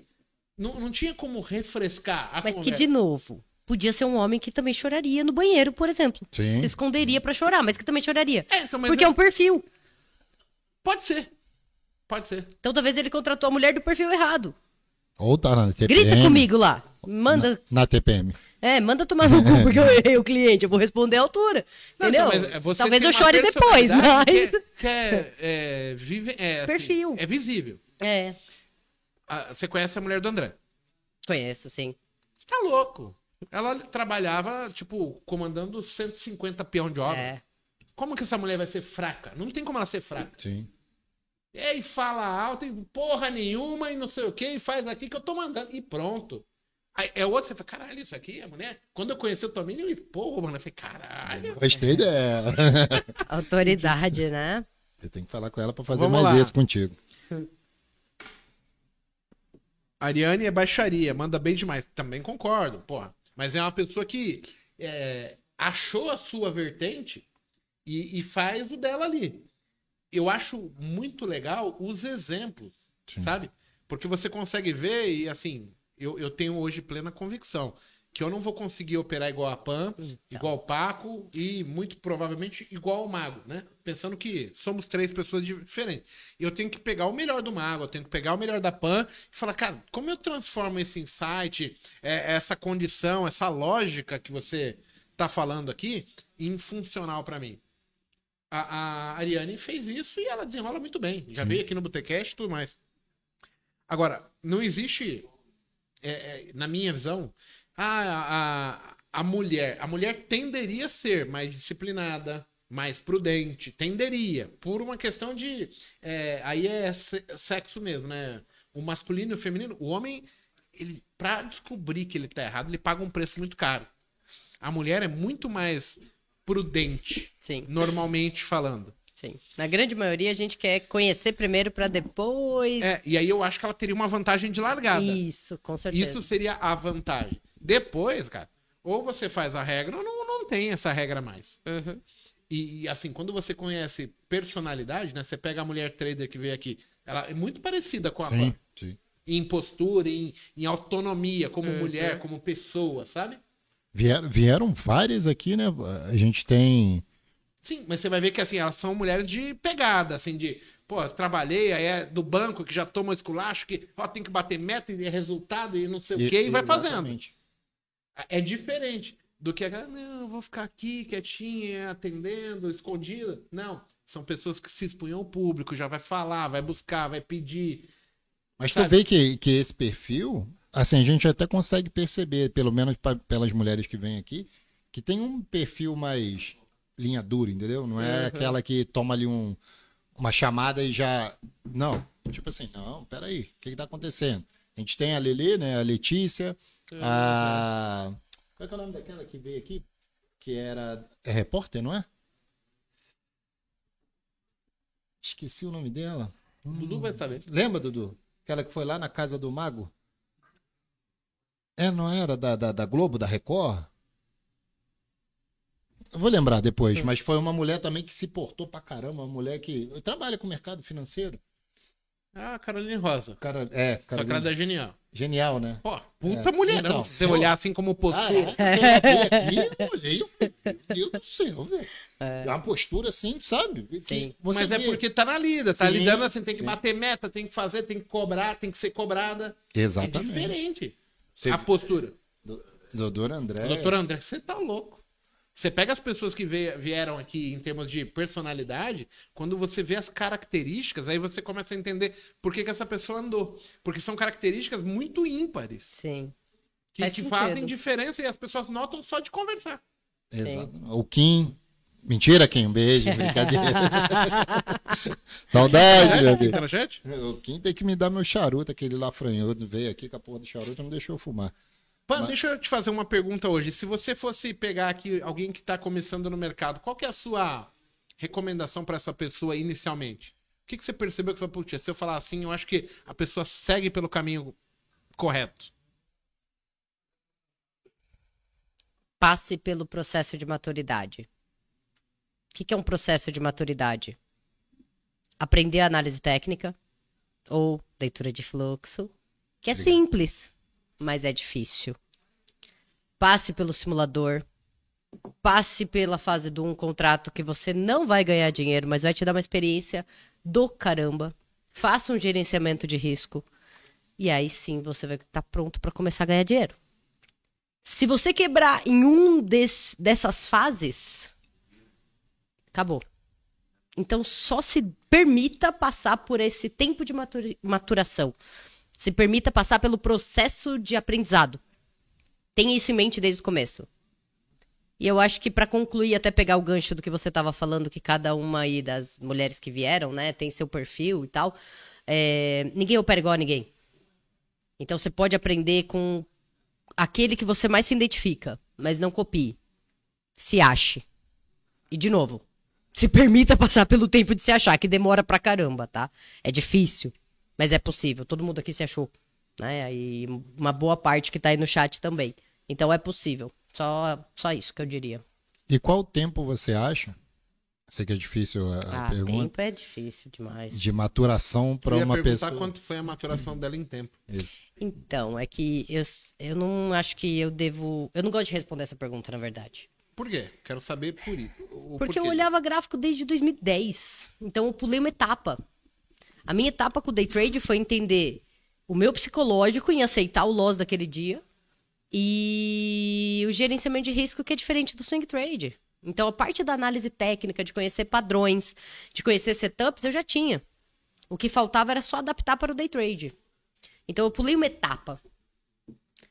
S1: não, não tinha como refrescar a
S3: Mas que,
S1: conversa.
S3: de novo, podia ser um homem que também choraria no banheiro, por exemplo.
S2: Sim.
S3: Se esconderia pra chorar, mas que também choraria.
S1: É, então, mas
S3: Porque
S1: é-
S3: é um perfil.
S1: Pode ser. Pode ser.
S3: Então talvez ele contratou a mulher do perfil errado.
S2: Ou tá na TPM.
S3: Grita comigo lá. Manda.
S2: Na TPM.
S3: É, manda tomar no cu, porque eu errei o cliente. Eu vou responder à altura.
S1: Não,
S3: entendeu?
S1: então, mas, é, você
S3: talvez eu chore depois,
S1: personalidade
S3: mas.
S1: Que, é- que é, é, vive, é, assim,
S3: Perfil.
S1: é visível.
S3: É.
S1: Você conhece a mulher do André?
S3: Conheço, sim.
S1: Você tá louco. Ela trabalhava, tipo, comandando 150 peão de obra.
S3: É.
S1: Como que essa mulher vai ser fraca? Não tem como ela ser fraca.
S2: Sim.
S1: E aí fala alto e porra nenhuma e não sei o que, e faz aqui que eu tô mandando. E pronto. Aí é outro, você fala, caralho, isso aqui, a mulher. Quando eu conheci o Tominho, eu falei, porra, mano, eu falei, caralho.
S2: Gostei dela.
S3: Autoridade, né?
S2: Eu tenho que falar com ela pra fazer
S1: Vamos
S2: mais
S1: lá.
S2: isso contigo.
S1: Ariane é baixaria, manda bem demais. Também concordo, porra. Mas é uma pessoa que é, achou a sua vertente e, e faz o dela ali. Eu acho muito legal os exemplos,
S2: Sim.
S1: sabe? Porque você consegue ver e, assim, eu, eu tenho hoje plena convicção que eu não vou conseguir operar igual a Pan, igual o Paco e muito provavelmente igual o Mago, né? Pensando que somos três pessoas diferentes. Eu tenho que pegar o melhor do Mago, eu tenho que pegar o melhor da Pan e falar, cara, como eu transformo esse insight, é, essa condição, essa lógica que você tá falando aqui em funcional para mim? A, a Ariane fez isso e ela desenrola muito bem. Já veio aqui no Botecast e tudo mais. Agora, não existe, é, é, na minha visão, a, a, a mulher. A mulher tenderia a ser mais disciplinada, mais prudente. Tenderia. Por uma questão de. é, aí é se- sexo mesmo, né? O masculino e o feminino. O homem, ele, pra descobrir que ele tá errado, ele paga um preço muito caro. A mulher é muito mais prudente,
S3: Sim,
S1: normalmente falando.
S3: Sim. Na grande maioria a gente quer conhecer primeiro pra depois.
S1: É, e aí eu acho que ela teria uma vantagem de largada.
S3: Isso, com certeza.
S1: Isso seria a vantagem. Depois, cara, ou você faz a regra ou não, não tem essa regra mais.
S3: Uhum.
S1: E, e, assim, quando você conhece personalidade, né? Você pega a mulher trader que veio aqui, ela é muito parecida com a
S2: Sim,
S1: Pan.
S2: sim.
S1: Em postura, em, em autonomia, como
S3: Uhum.
S1: mulher, como pessoa, sabe?
S2: Vieram, vieram várias aqui, né? A gente tem.
S1: Sim, mas você vai ver que assim, elas são mulheres de pegada, assim, de, pô, trabalhei, aí é do banco que já toma esculacho, que ó, tem que bater meta e é resultado e não sei o quê, e vai fazendo.
S2: Exatamente.
S1: É diferente do que a não, eu vou ficar aqui quietinha, atendendo, escondida. Não, são pessoas que se expunham ao público, já vai falar, vai buscar, vai pedir.
S2: Mas tu
S1: Sabe?
S2: vê que, que esse perfil, assim, a gente até consegue perceber, pelo menos pa- pelas mulheres que vêm aqui, que tem um perfil mais linha dura, entendeu? Não é
S1: Uhum.
S2: aquela que toma ali um, uma chamada e já. Não. Tipo assim, não, peraí, o que, que tá acontecendo? A gente tem a Lelê, né? A Letícia, a. Qual é, que é o nome daquela que veio aqui? Que era. É repórter, não é? Esqueci o nome dela.
S1: Dudu vai saber.
S2: Lembra, Dudu? Aquela que foi lá na casa do Mago? É, não era da, da, da Globo, da Record? Eu vou lembrar depois, mas foi uma mulher também que se portou pra caramba, uma mulher que trabalha com o mercado financeiro.
S1: Ah, Caroline Rosa.
S2: Cara, é,
S1: Só que ela
S2: Carolina.
S1: é genial.
S2: Genial, né?
S1: Pô, puta
S2: É.
S1: mulherão.
S2: Então,
S1: se você
S2: pô.
S1: olhar assim como postura.
S2: Caraca, quando eu vi aqui, eu olhei falei, meu Deus do céu, velho.
S3: É.
S2: É uma postura assim, sabe?
S3: Sim.
S2: Você
S1: Mas é
S2: vê.
S1: porque tá na lida, tá
S2: Sim,
S1: lidando assim, tem que
S2: sim.
S1: bater meta, tem que fazer, tem que cobrar, tem que ser cobrada. É
S2: Exatamente.
S1: diferente.
S2: Você-
S1: A postura.
S2: Do- Doutor André.
S1: Doutor André, você tá louco. Você pega as pessoas que vieram aqui em termos de personalidade, quando você vê as características, aí você começa a entender por que, que essa pessoa andou. Porque são características muito ímpares,
S3: Sim.
S1: que,
S3: Faz
S1: que fazem diferença e as pessoas notam só de conversar.
S2: Exato. O Kim. Mentira, Kim. Um beijo. Brincadeira. Saudade, meu amigo.
S1: Tá?
S2: O Kim tem que me dar meu charuto, aquele lá franhoto. Veio aqui com a porra do charuto e não deixou eu fumar.
S1: Pan, deixa eu te fazer uma pergunta hoje. Se você fosse pegar aqui alguém que está começando no mercado, qual que é a sua recomendação para essa pessoa inicialmente? O que, que você percebeu que você falou, putz, se eu falar assim, eu acho que a pessoa segue pelo caminho correto.
S3: Passe pelo processo de maturidade. O que que é um processo de maturidade? Aprender a análise técnica ou leitura de fluxo, que é simples, mas é difícil. Passe pelo simulador. Passe pela fase do um contrato que você não vai ganhar dinheiro, mas vai te dar uma experiência do caramba. Faça um gerenciamento de risco. E aí sim você vai estar pronto para começar a ganhar dinheiro. Se você quebrar em um des- dessas fases, acabou. Então só se permita passar por esse tempo de maturação. Se permita passar pelo processo de aprendizado. Tenha isso em mente desde o começo. E eu acho que para concluir, até pegar o gancho do que você estava falando, que cada uma aí das mulheres que vieram, né, tem seu perfil e tal. é, ninguém opera igual a ninguém. Então você pode aprender com aquele que você mais se identifica, mas não copie. Se ache. E de novo, se permita passar pelo tempo de se achar, que demora pra caramba, tá? É difícil, mas é possível. Todo mundo aqui se achou, né? E uma boa parte que tá aí no chat também. Então é possível. Só, só isso que eu diria.
S2: E qual tempo você acha? Sei que é difícil a,
S3: Ah,
S2: pergunta.
S3: tempo é difícil demais.
S2: De maturação para uma
S1: perguntar
S2: pessoa.
S1: quanto foi a maturação dela em tempo.
S2: Isso.
S3: Então, é que eu, eu não acho que eu devo. Eu não gosto de responder essa pergunta, na verdade.
S1: Por quê? Quero saber por isso.
S3: Porque eu olhava gráfico desde 2010. Então eu pulei uma etapa. A minha etapa com o day trade foi entender o meu psicológico em aceitar o loss daquele dia e o gerenciamento de risco que é diferente do swing trade. Então a parte da análise técnica, de conhecer padrões, de conhecer setups, eu já tinha. O que faltava era só adaptar para o day trade. Então eu pulei uma etapa.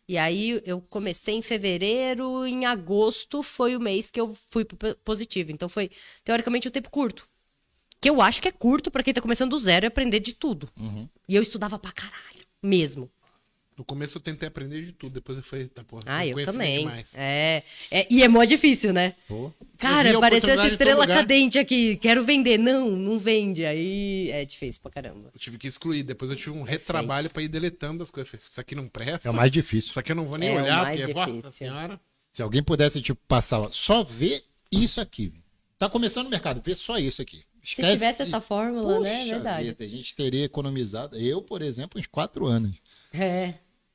S3: E aí eu comecei em fevereiro, em agosto foi o mês que eu fui positivo. Então foi teoricamente um tempo curto. Que eu acho que é curto pra quem tá começando do zero e aprender de tudo. E eu estudava pra caralho, mesmo.
S1: No começo eu tentei aprender de tudo, depois eu falei, tá porra,
S3: Ah, eu também.
S1: demais.
S3: É, é, e é mó difícil, né?
S2: Pô.
S3: Cara, apareceu essa estrela cadente aqui. Quero vender. Não, não vende. Aí é difícil pra caramba.
S1: Eu tive que excluir, depois eu tive um retrabalho pra ir deletando as coisas. Isso aqui não presta.
S2: É o mais difícil.
S1: Isso aqui eu não vou nem
S3: É
S1: olhar,
S3: mais
S1: porque, nossa
S3: difícil.
S1: senhora.
S2: Se alguém pudesse, tipo, passar, ó, só ver isso aqui. Tá começando o mercado, vê só isso aqui.
S3: Se
S2: Esquece-
S3: tivesse essa fórmula, né? É verdade.
S2: vida, a gente teria economizado. Eu, por exemplo, uns quatro anos.
S3: É.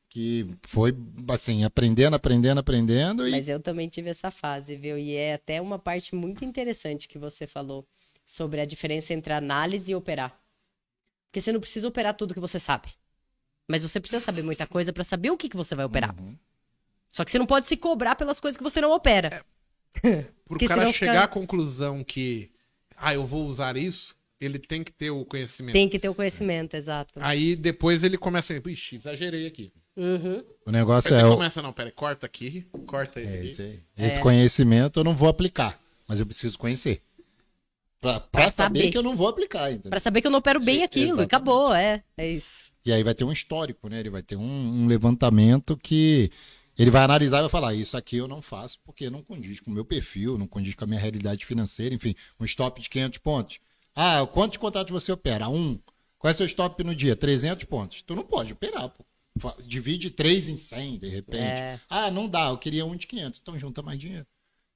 S2: Que foi, assim, aprendendo, aprendendo, aprendendo. E
S3: Mas eu também tive essa fase, viu? E é até uma parte muito interessante que você falou sobre a diferença entre análise e operar. Porque você não precisa operar tudo que você sabe. Mas você precisa saber muita coisa pra saber o que, que você vai operar.
S2: Uhum.
S3: Só que você não pode se cobrar pelas coisas que você não opera.
S1: Por
S3: Porque
S1: o cara chegar
S3: fica-
S1: à conclusão que, ah, eu vou usar isso, ele tem que ter o conhecimento.
S3: Tem que ter o conhecimento, exato.
S1: Aí depois ele começa a, ixi, exagerei aqui.
S3: Uhum.
S2: o
S1: Aí
S2: negócio
S1: você
S2: é, o-
S1: começa, não, pera, corta aqui, corta esse
S2: é
S1: aqui.
S2: esse, aí. Esse conhecimento eu não vou aplicar, mas eu preciso conhecer. Pra, pra
S3: Pra
S2: saber.
S3: saber.
S2: que eu não vou aplicar, entendeu?
S3: Pra saber que eu não opero bem
S2: É,
S3: aquilo.
S2: Exatamente.
S3: acabou, é. É isso.
S2: E aí vai ter um histórico, né? Ele vai ter um, um levantamento que ele vai analisar e vai falar: isso aqui eu não faço porque não condiz com o meu perfil, não condiz com a minha realidade financeira, enfim, um stop de 500 pontos. Ah, quantos contratos você opera? Um. Qual é seu stop no dia? 300 pontos. Tu não pode operar, pô. Divide 3 em 100, de repente.
S3: É.
S2: Ah, não dá, eu queria um de 500. Então junta mais dinheiro.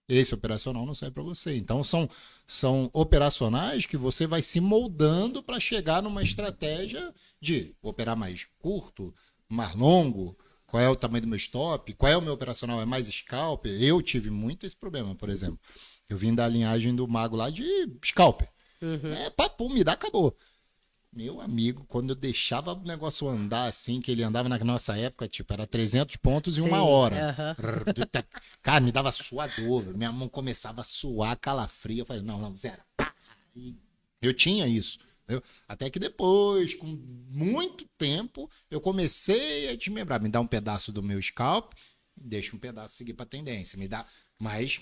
S2: esse operacional não serve para você. Então são, são operacionais que você vai se moldando para chegar numa estratégia de operar mais curto, mais longo, qual é o tamanho do meu stop, qual é o meu operacional, é mais scalp. Eu tive muito esse problema, por exemplo. Eu vim da linhagem do mago lá de scalp. Uhum. É, papo, me dá, acabou. Meu amigo, quando eu deixava o negócio andar assim, que ele andava na nossa época, tipo, era 300 pontos em Sim, uma hora. Uh -huh. Cara, me dava suador, minha mão começava a suar, calafrio. Eu falei, não, não, zero. Eu tinha isso. Entendeu? Até que depois, com muito tempo, eu comecei a desmembrar. Me dá um pedaço do meu scalp, deixa um pedaço seguir para tendência. Me dá. Mas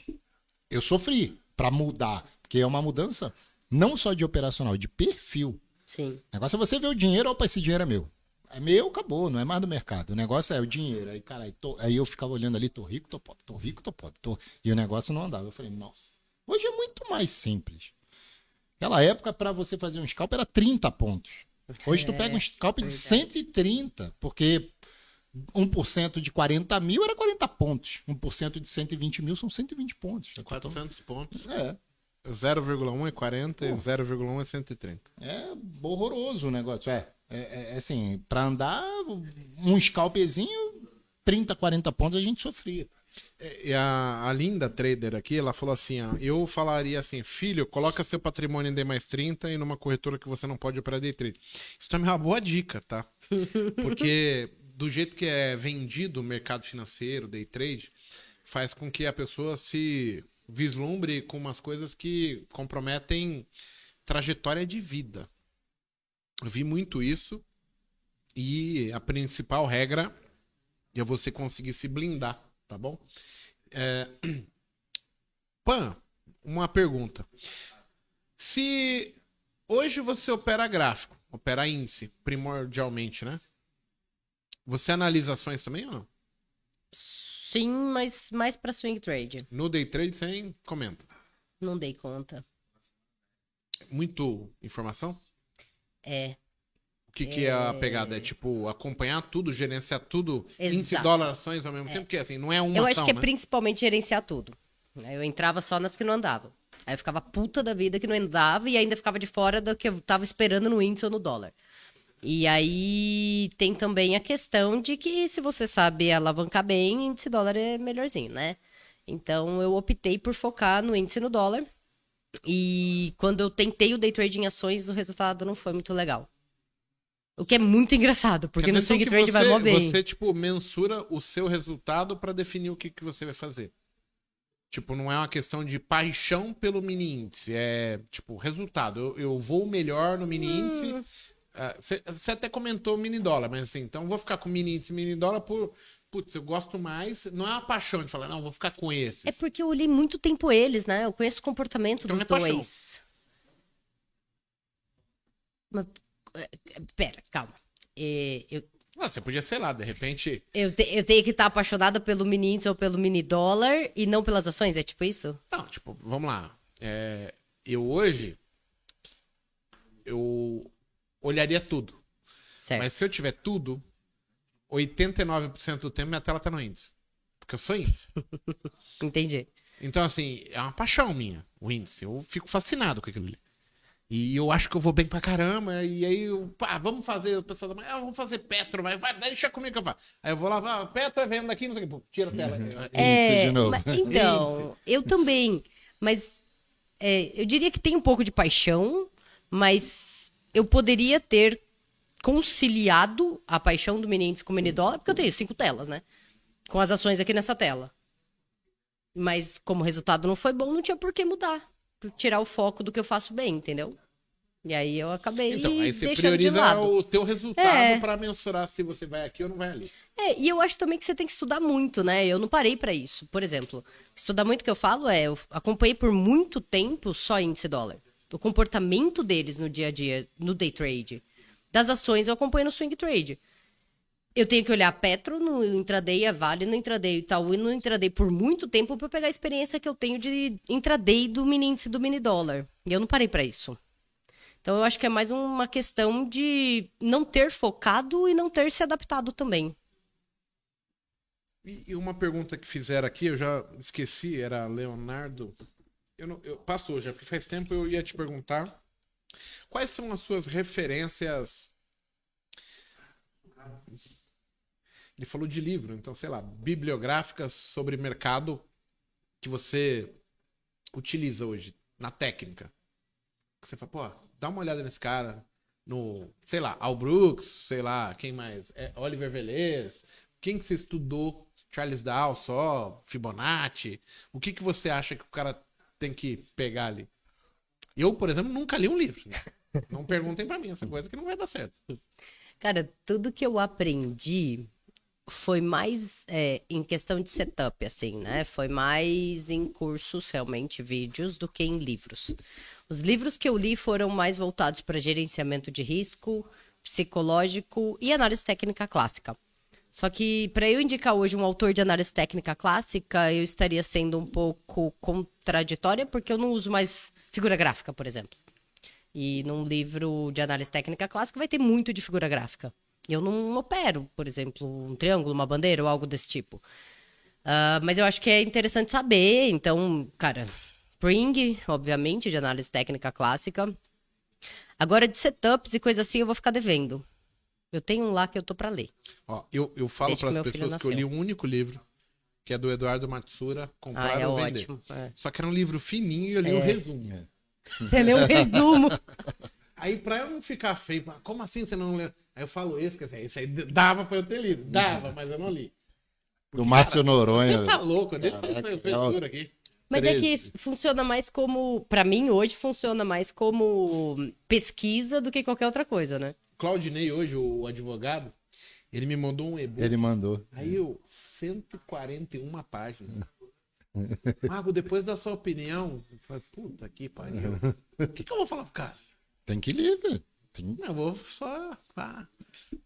S2: eu sofri para mudar, porque é uma mudança não só de operacional, de perfil.
S3: Sim.
S2: O negócio é você ver o dinheiro, opa, esse dinheiro é meu. É meu, acabou, não é mais do mercado. O negócio é o dinheiro. Aí, cara, tô... aí eu ficava olhando ali, tô rico, tô pobre, tô rico, tô pobre. Tô... E o negócio não andava. Eu falei, nossa, hoje é muito mais simples. Aquela época, para você fazer um scalp, era 30 pontos. Hoje tu é, pega um scalp de 130, porque 1% de 40 mil era 40 pontos. 1% de 120 mil são 120 pontos.
S1: 400 pontos.
S2: É.
S1: 0,1 é 40 Pô. e 0,1 é 130.
S2: É horroroso o negócio. É, é, é assim, para andar um scalpezinho, 30, 40 pontos a gente sofria.
S1: É, e a, a linda trader aqui, ela falou assim: ó, eu falaria assim, filho, coloca seu patrimônio em D mais 30 e numa corretora que você não pode operar day trade. Isso também é uma boa dica, tá? Porque do jeito que é vendido o mercado financeiro, day trade, faz com que a pessoa se vislumbre com umas coisas que comprometem trajetória de vida. Eu vi muito isso e a principal regra é você conseguir se blindar, tá bom? É... Pan, uma pergunta. Se hoje você opera gráfico, opera índice, primordialmente, né? Você analisa ações também ou não?
S3: Sim, mas mais para swing trade.
S1: No day trade você nem comenta.
S3: Não dei conta.
S1: Muito informação?
S3: É.
S1: O que, que é... é a pegada? É tipo acompanhar tudo, gerenciar tudo, Exato. índice dólar ações ao mesmo é. tempo? Porque assim, não é uma
S3: Eu
S1: ação,
S3: acho que
S1: né?
S3: é principalmente gerenciar tudo. Eu entrava só nas que não andavam. Aí eu ficava puta da vida que não andava e ainda ficava de fora do que eu tava esperando no índice ou no dólar. E aí tem também a questão de que se você sabe alavancar bem, índice dólar é melhorzinho, né? Então eu optei por focar no índice no dólar. E quando eu tentei o day trade em ações, o resultado não foi muito legal. O que é muito engraçado, porque no swing trade
S1: você,
S3: vai mó bem.
S1: Você, tipo, mensura o seu resultado para definir o que, que você vai fazer. Tipo, não é uma questão de paixão pelo mini índice. É, tipo, resultado. Eu, eu vou melhor no mini hum. índice você uh, até comentou mini dólar, mas assim, então vou ficar com mini índice mini dólar por. Putz, eu gosto mais. Não é uma paixão de falar, não, vou ficar com esses.
S3: É porque eu olhei muito tempo eles, né? Eu conheço o comportamento então dos é dois. Mas, é, pera, calma. É, eu,
S1: ah, você podia, sei lá, de repente.
S3: Eu, te, eu tenho que estar apaixonada pelo mini índice ou pelo mini dólar e não pelas ações? É tipo isso?
S1: Não, tipo, vamos lá. É, eu hoje. Eu olharia tudo. Certo. Mas se eu tiver tudo, 89% do tempo minha tela tá no índice. Porque eu sou índice.
S3: Entendi.
S1: Então, assim, é uma paixão minha, o índice. Eu fico fascinado com aquilo ali. E eu acho que eu vou bem pra caramba. E aí, eu, pá, vamos fazer. O pessoal da manhã, ah, vamos fazer Petro, mas vai, deixa comigo que eu faço. Aí eu vou lá, ah, Petro é vendo aqui, não sei o que, pô, tira a tela. Uhum.
S3: É, mas, então, eu também. Mas é, eu diria que tem um pouco de paixão, mas eu poderia ter conciliado a paixão do índice com o mini dólar, porque eu tenho cinco telas, né? Com as ações aqui nessa tela. Mas como o resultado não foi bom, não tinha por que mudar. Tirar o foco do que eu faço bem, entendeu? E aí eu acabei
S1: Então, aí você prioriza o teu resultado é. para mensurar se você vai aqui ou não vai ali.
S3: É, e eu acho também que você tem que estudar muito, né? Eu não parei para isso. Por exemplo, estudar muito que eu falo é, eu acompanhei por muito tempo só índice dólar o comportamento deles no dia a dia, no day trade. Das ações eu acompanho no swing trade. Eu tenho que olhar Petro no intraday, a Vale no intraday, Itaú no intraday por muito tempo para pegar a experiência que eu tenho de intraday do mini índice do mini dólar. E eu não parei para isso. Então eu acho que é mais uma questão de não ter focado e não ter se adaptado também.
S1: E, uma pergunta que fizeram aqui, eu já esqueci, era Leonardo. Eu não, eu, passou já, porque faz tempo eu ia te perguntar. Quais são as suas referências? Ele falou de livro, então, sei lá, bibliográficas sobre mercado que você utiliza hoje, na técnica. Você fala, pô, dá uma olhada nesse cara, no, sei lá, Al Brooks, sei lá, quem mais? É, Oliver Velez. Quem que você estudou? Charles Dow só? Fibonacci? O que que você acha que o cara tem que pegar ali? Eu, por exemplo, nunca li um livro. Não perguntem para mim essa coisa que não vai dar certo.
S3: Cara, tudo que eu aprendi foi mais é, em questão de setup, assim, né? Foi mais em cursos, realmente, vídeos, do que em livros. Os livros que eu li foram mais voltados para gerenciamento de risco, psicológico e análise técnica clássica. Só que para eu indicar hoje um autor de análise técnica clássica, eu estaria sendo um pouco contraditória, porque eu não uso mais figura gráfica, por exemplo. E num livro de análise técnica clássica vai ter muito de figura gráfica. Eu não opero, por exemplo, um triângulo, uma bandeira ou algo desse tipo. Uh, mas eu acho que é interessante saber. Então, cara, Spring, obviamente, de análise técnica clássica. Agora, de setups e coisa assim, eu vou ficar devendo. Eu tenho um lá que eu tô para ler.
S1: Ó, eu, eu falo para as pessoas que eu li um único livro, que é do Eduardo Matsura, Comprar ah, é ou Vender. Ótimo, é. Só que era um livro fininho e eu li o é. um resumo. É.
S3: Você leu um resumo.
S1: Aí, pra eu não ficar feio, como assim você não leu? Aí eu falo isso, que isso aí dava pra eu ter lido. Dava, mas eu não li.
S2: Porque, do Márcio Noronha.
S1: Você tá louco, deixa eu fazer textura aqui.
S3: Mas 13. é que funciona mais como, para mim hoje funciona mais como pesquisa do que qualquer outra coisa, né?
S1: Claudinei hoje, o advogado, ele me mandou um e-book.
S2: Ele mandou.
S1: Aí eu, 141 páginas. Marco, depois da sua opinião, eu falei, puta que pariu. O que, que eu vou falar pro cara?
S2: Tem que ler, velho. Tem...
S1: Eu vou só. Ah.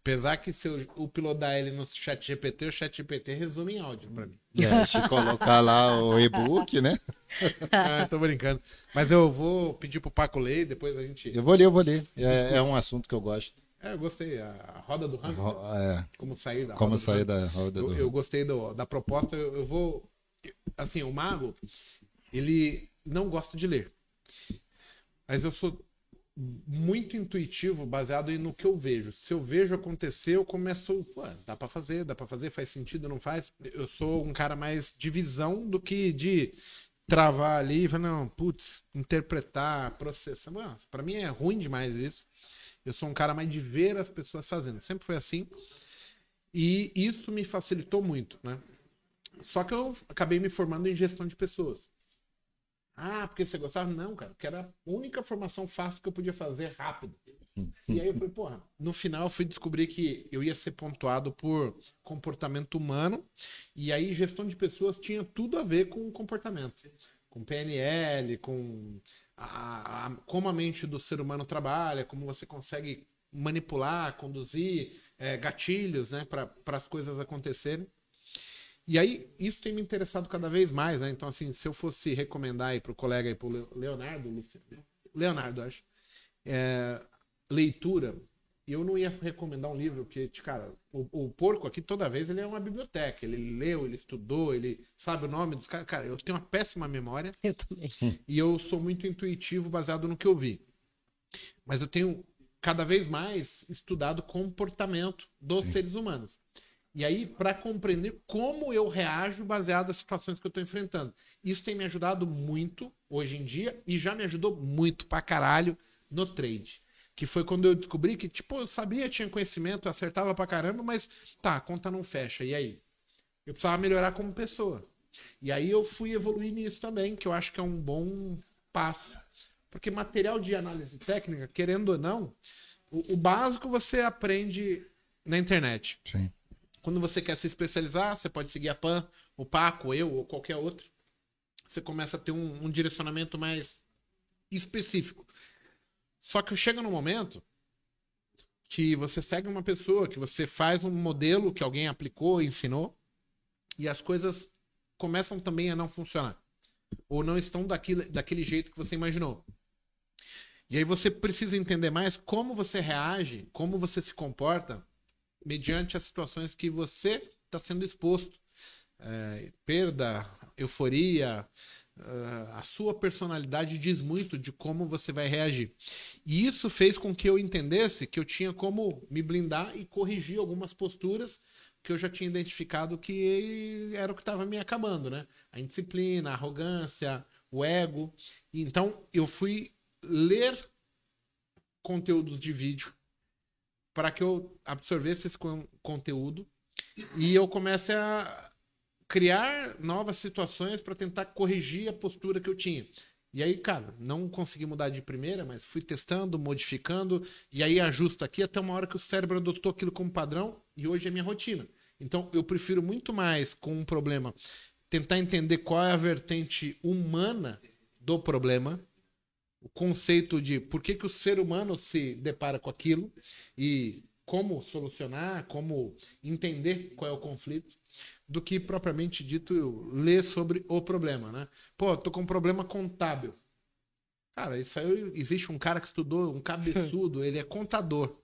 S1: Apesar que se eu uploadar ele no chat GPT, o chat GPT resume em áudio pra mim.
S2: É, se colocar lá o e-book, né?
S1: ah, tô brincando. Mas eu vou pedir pro Paco ler depois a gente.
S2: Eu vou ler, eu vou ler. É, é um assunto que eu gosto.
S1: É, eu gostei. A roda do ranking.
S2: É.
S1: Como sair da
S2: Como roda sair da roda do
S1: Eu, eu gostei do, da proposta. Eu, eu vou. Assim, o Mago, ele não gosta de ler. Mas eu sou muito intuitivo, baseado no que eu vejo. Se eu vejo acontecer, eu começo, dá para fazer, dá para fazer, faz sentido, não faz? Eu sou um cara mais de visão do que de travar ali não, putz, interpretar, processar. Para mim é ruim demais isso. Eu sou um cara mais de ver as pessoas fazendo. Sempre foi assim. E isso me facilitou muito, né? Só que eu acabei me formando em gestão de pessoas. Ah, porque você gostava? Não, cara, porque era a única formação fácil que eu podia fazer rápido. E aí eu falei, porra, no final eu fui descobrir que eu ia ser pontuado por comportamento humano, e aí gestão de pessoas tinha tudo a ver com comportamento. Com PNL, com a, a, como a mente do ser humano trabalha, como você consegue manipular, conduzir é, gatilhos né, para as coisas acontecerem. E aí, isso tem me interessado cada vez mais, né? Então, assim, se eu fosse recomendar aí pro colega aí, pro Leonardo, Leonardo, acho, é, leitura, eu não ia recomendar um livro que, cara, o, o, porco aqui toda vez ele é uma biblioteca. Ele leu, ele estudou, ele sabe o nome dos caras. Cara, eu tenho uma péssima memória.
S3: Eu também.
S1: E eu sou muito intuitivo baseado no que eu vi. Mas eu tenho cada vez mais estudado comportamento dos Sim. seres humanos. E aí, para compreender como eu reajo baseado nas situações que eu estou enfrentando. Isso tem me ajudado muito hoje em dia e já me ajudou muito pra caralho no trade. Que foi quando eu descobri que, tipo, eu sabia, tinha conhecimento, acertava pra caramba, mas tá, a conta não fecha. E aí? Eu precisava melhorar como pessoa. E aí eu fui evoluir nisso também, que eu acho que é um bom passo. Porque material de análise técnica, querendo ou não, o, o básico você aprende na internet.
S2: Sim.
S1: Quando você quer se especializar, você pode seguir a PAN, o Paco, eu ou qualquer outro. Você começa a ter um, um direcionamento mais específico. Só que chega no momento que você segue uma pessoa, que você faz um modelo que alguém aplicou, ensinou, e as coisas começam também a não funcionar. Ou não estão daquele, daquele jeito que você imaginou. E aí você precisa entender mais como você reage, como você se comporta mediante as situações que você está sendo exposto. é, perda, euforia, uh, a sua personalidade diz muito de como você vai reagir. E isso fez com que eu entendesse que eu tinha como me blindar e corrigir algumas posturas que eu já tinha identificado que era o que estava me acabando, né? A indisciplina, a arrogância, o ego. Então eu fui ler conteúdos de vídeo para que eu absorvesse esse conteúdo e eu comece a criar novas situações para tentar corrigir a postura que eu tinha. E aí, cara, não consegui mudar de primeira, mas fui testando, modificando, e aí ajusto aqui até uma hora que o cérebro adotou aquilo como padrão e hoje é minha rotina. Então, eu prefiro muito mais com um problema tentar entender qual é a vertente humana do problema, o conceito de por que, que o ser humano se depara com aquilo e como solucionar, como entender qual é o conflito, do que propriamente dito ler sobre o problema, né? Pô, tô com um problema contábil. Cara, isso aí existe um cara que estudou, um cabeçudo, ele é contador.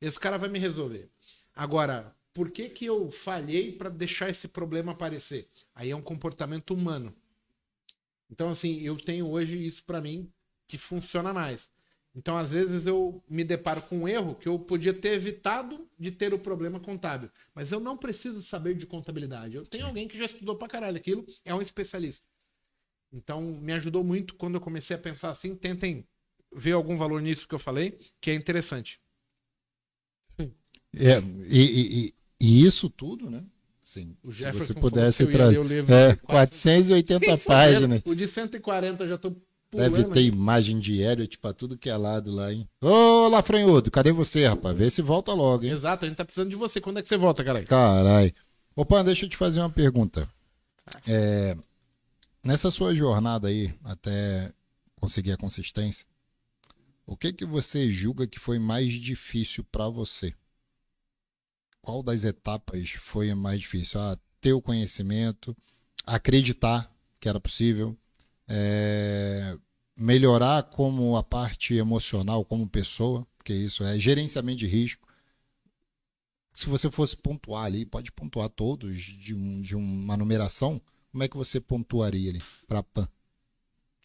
S1: Esse cara vai me resolver. Agora, por que que eu falhei para deixar esse problema aparecer? Aí é um comportamento humano. Então, assim, eu tenho hoje isso para mim que funciona mais. Então, às vezes, eu me deparo com um erro que eu podia ter evitado de ter o problema contábil. Mas eu não preciso saber de contabilidade. Eu tenho Sim. alguém que já estudou pra caralho aquilo, é um especialista. Então, me ajudou muito quando eu comecei a pensar assim. Tentem ver algum valor nisso que eu falei, que é interessante.
S2: É, e, e, e isso tudo, né? Sim. O Jefferson se você pudesse trazer. É, 480 páginas.
S1: O de 140 já tô
S2: Deve ter imagem de Elliot pra tudo que é lado lá, hein? Ô, Lafranhudo, cadê você, rapaz? Vê se volta logo, hein?
S1: Exato, a gente tá precisando de você. Quando é que você volta, caralho?
S2: Carai. Opa, deixa eu te fazer uma pergunta. É, nessa sua jornada aí, até conseguir a consistência, o que que você julga que foi mais difícil para você? Qual das etapas foi mais difícil? Ah, ter o conhecimento, acreditar que era possível, é, melhorar como a parte emocional, como pessoa, porque isso é gerenciamento de risco. Se você fosse pontuar ali, pode pontuar todos de, um, de uma numeração, como é que você pontuaria ali para PAN?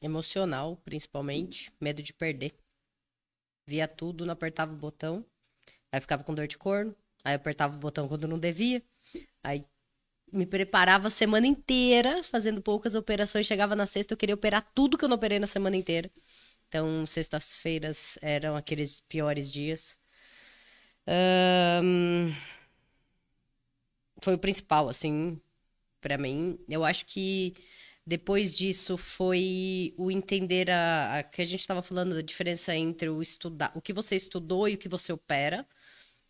S3: Emocional, principalmente, medo de perder. Via tudo, não apertava o botão, aí ficava com dor de corno, aí apertava o botão quando não devia, aí me preparava a semana inteira, fazendo poucas operações. Chegava na sexta, eu queria operar tudo que eu não operei na semana inteira. Então, sextas-feiras eram aqueles piores dias. Um... Foi o principal, assim, para mim. Eu acho que depois disso foi o entender a, a que a gente estava falando da diferença entre o estudar, o que você estudou e o que você opera.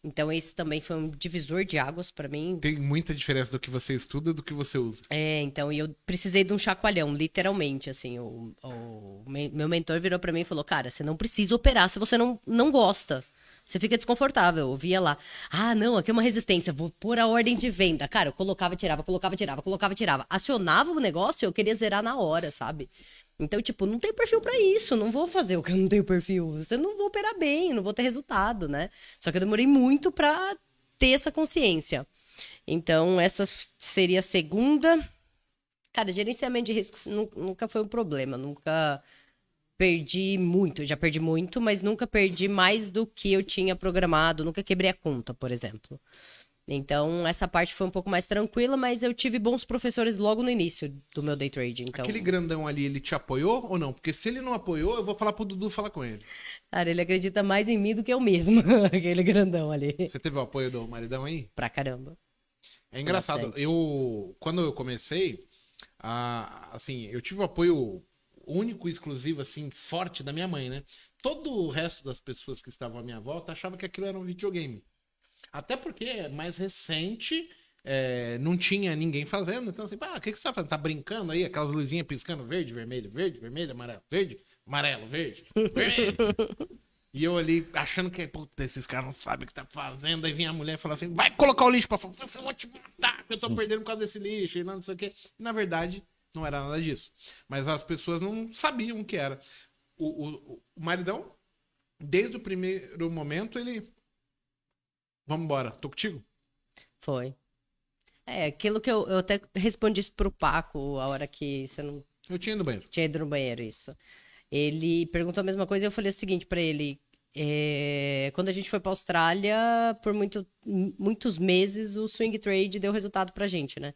S3: Então, esse também foi um divisor de águas para mim.
S1: Tem muita diferença do que você estuda e do que você usa.
S3: É, então, e eu precisei de um chacoalhão, literalmente, assim. O, o meu mentor virou para mim e falou: Cara, você não precisa operar se você não, não gosta. Você fica desconfortável. Eu via lá, ah, não, aqui é uma resistência, vou pôr a ordem de venda. Cara, eu colocava, tirava, colocava, tirava, colocava, tirava. Acionava o negócio, eu queria zerar na hora, sabe? Então, tipo, não tem perfil para isso, não vou fazer o que eu não tenho perfil. Você não vou operar bem, não vou ter resultado, né? Só que eu demorei muito para ter essa consciência. Então, essa seria a segunda. Cara, gerenciamento de riscos nunca foi um problema, nunca perdi muito, já perdi muito, mas nunca perdi mais do que eu tinha programado, nunca quebrei a conta, por exemplo. Então, essa parte foi um pouco mais tranquila, mas eu tive bons professores logo no início do meu day trade. Então...
S1: Aquele grandão ali, ele te apoiou ou não? Porque se ele não apoiou, eu vou falar pro Dudu falar com ele.
S3: Cara, ele acredita mais em mim do que eu mesmo, aquele grandão ali.
S1: Você teve o apoio do maridão aí?
S3: Pra caramba.
S1: É engraçado. Bastante. Eu, quando eu comecei, a, assim, eu tive o apoio único, exclusivo, assim, forte da minha mãe, né? Todo o resto das pessoas que estavam à minha volta achava que aquilo era um videogame. Até porque é mais recente, é, não tinha ninguém fazendo. Então, assim, ah, o que, que você tá fazendo? Tá brincando aí? Aquelas luzinhas piscando verde, vermelho, verde, vermelho, amarelo, verde, amarelo, verde, vermelho. E eu ali achando que, puta, esses caras não sabem o que tá fazendo. Aí vinha a mulher e falou assim: vai colocar o lixo pra fora. Eu vou te matar, que eu tô perdendo por causa desse lixo e não, não sei o quê. E na verdade, não era nada disso. Mas as pessoas não sabiam o que era. O, o, o maridão, desde o primeiro momento, ele Vamos embora. Tô contigo?
S3: Foi. É, aquilo que eu, eu até respondi isso pro Paco a hora que você não
S1: Eu tinha ido no banheiro.
S3: tinha ido no banheiro, isso. Ele perguntou a mesma coisa e eu falei o seguinte pra ele. é, quando a gente foi pra Austrália, por muito, muitos meses, o swing trade deu resultado pra gente, né?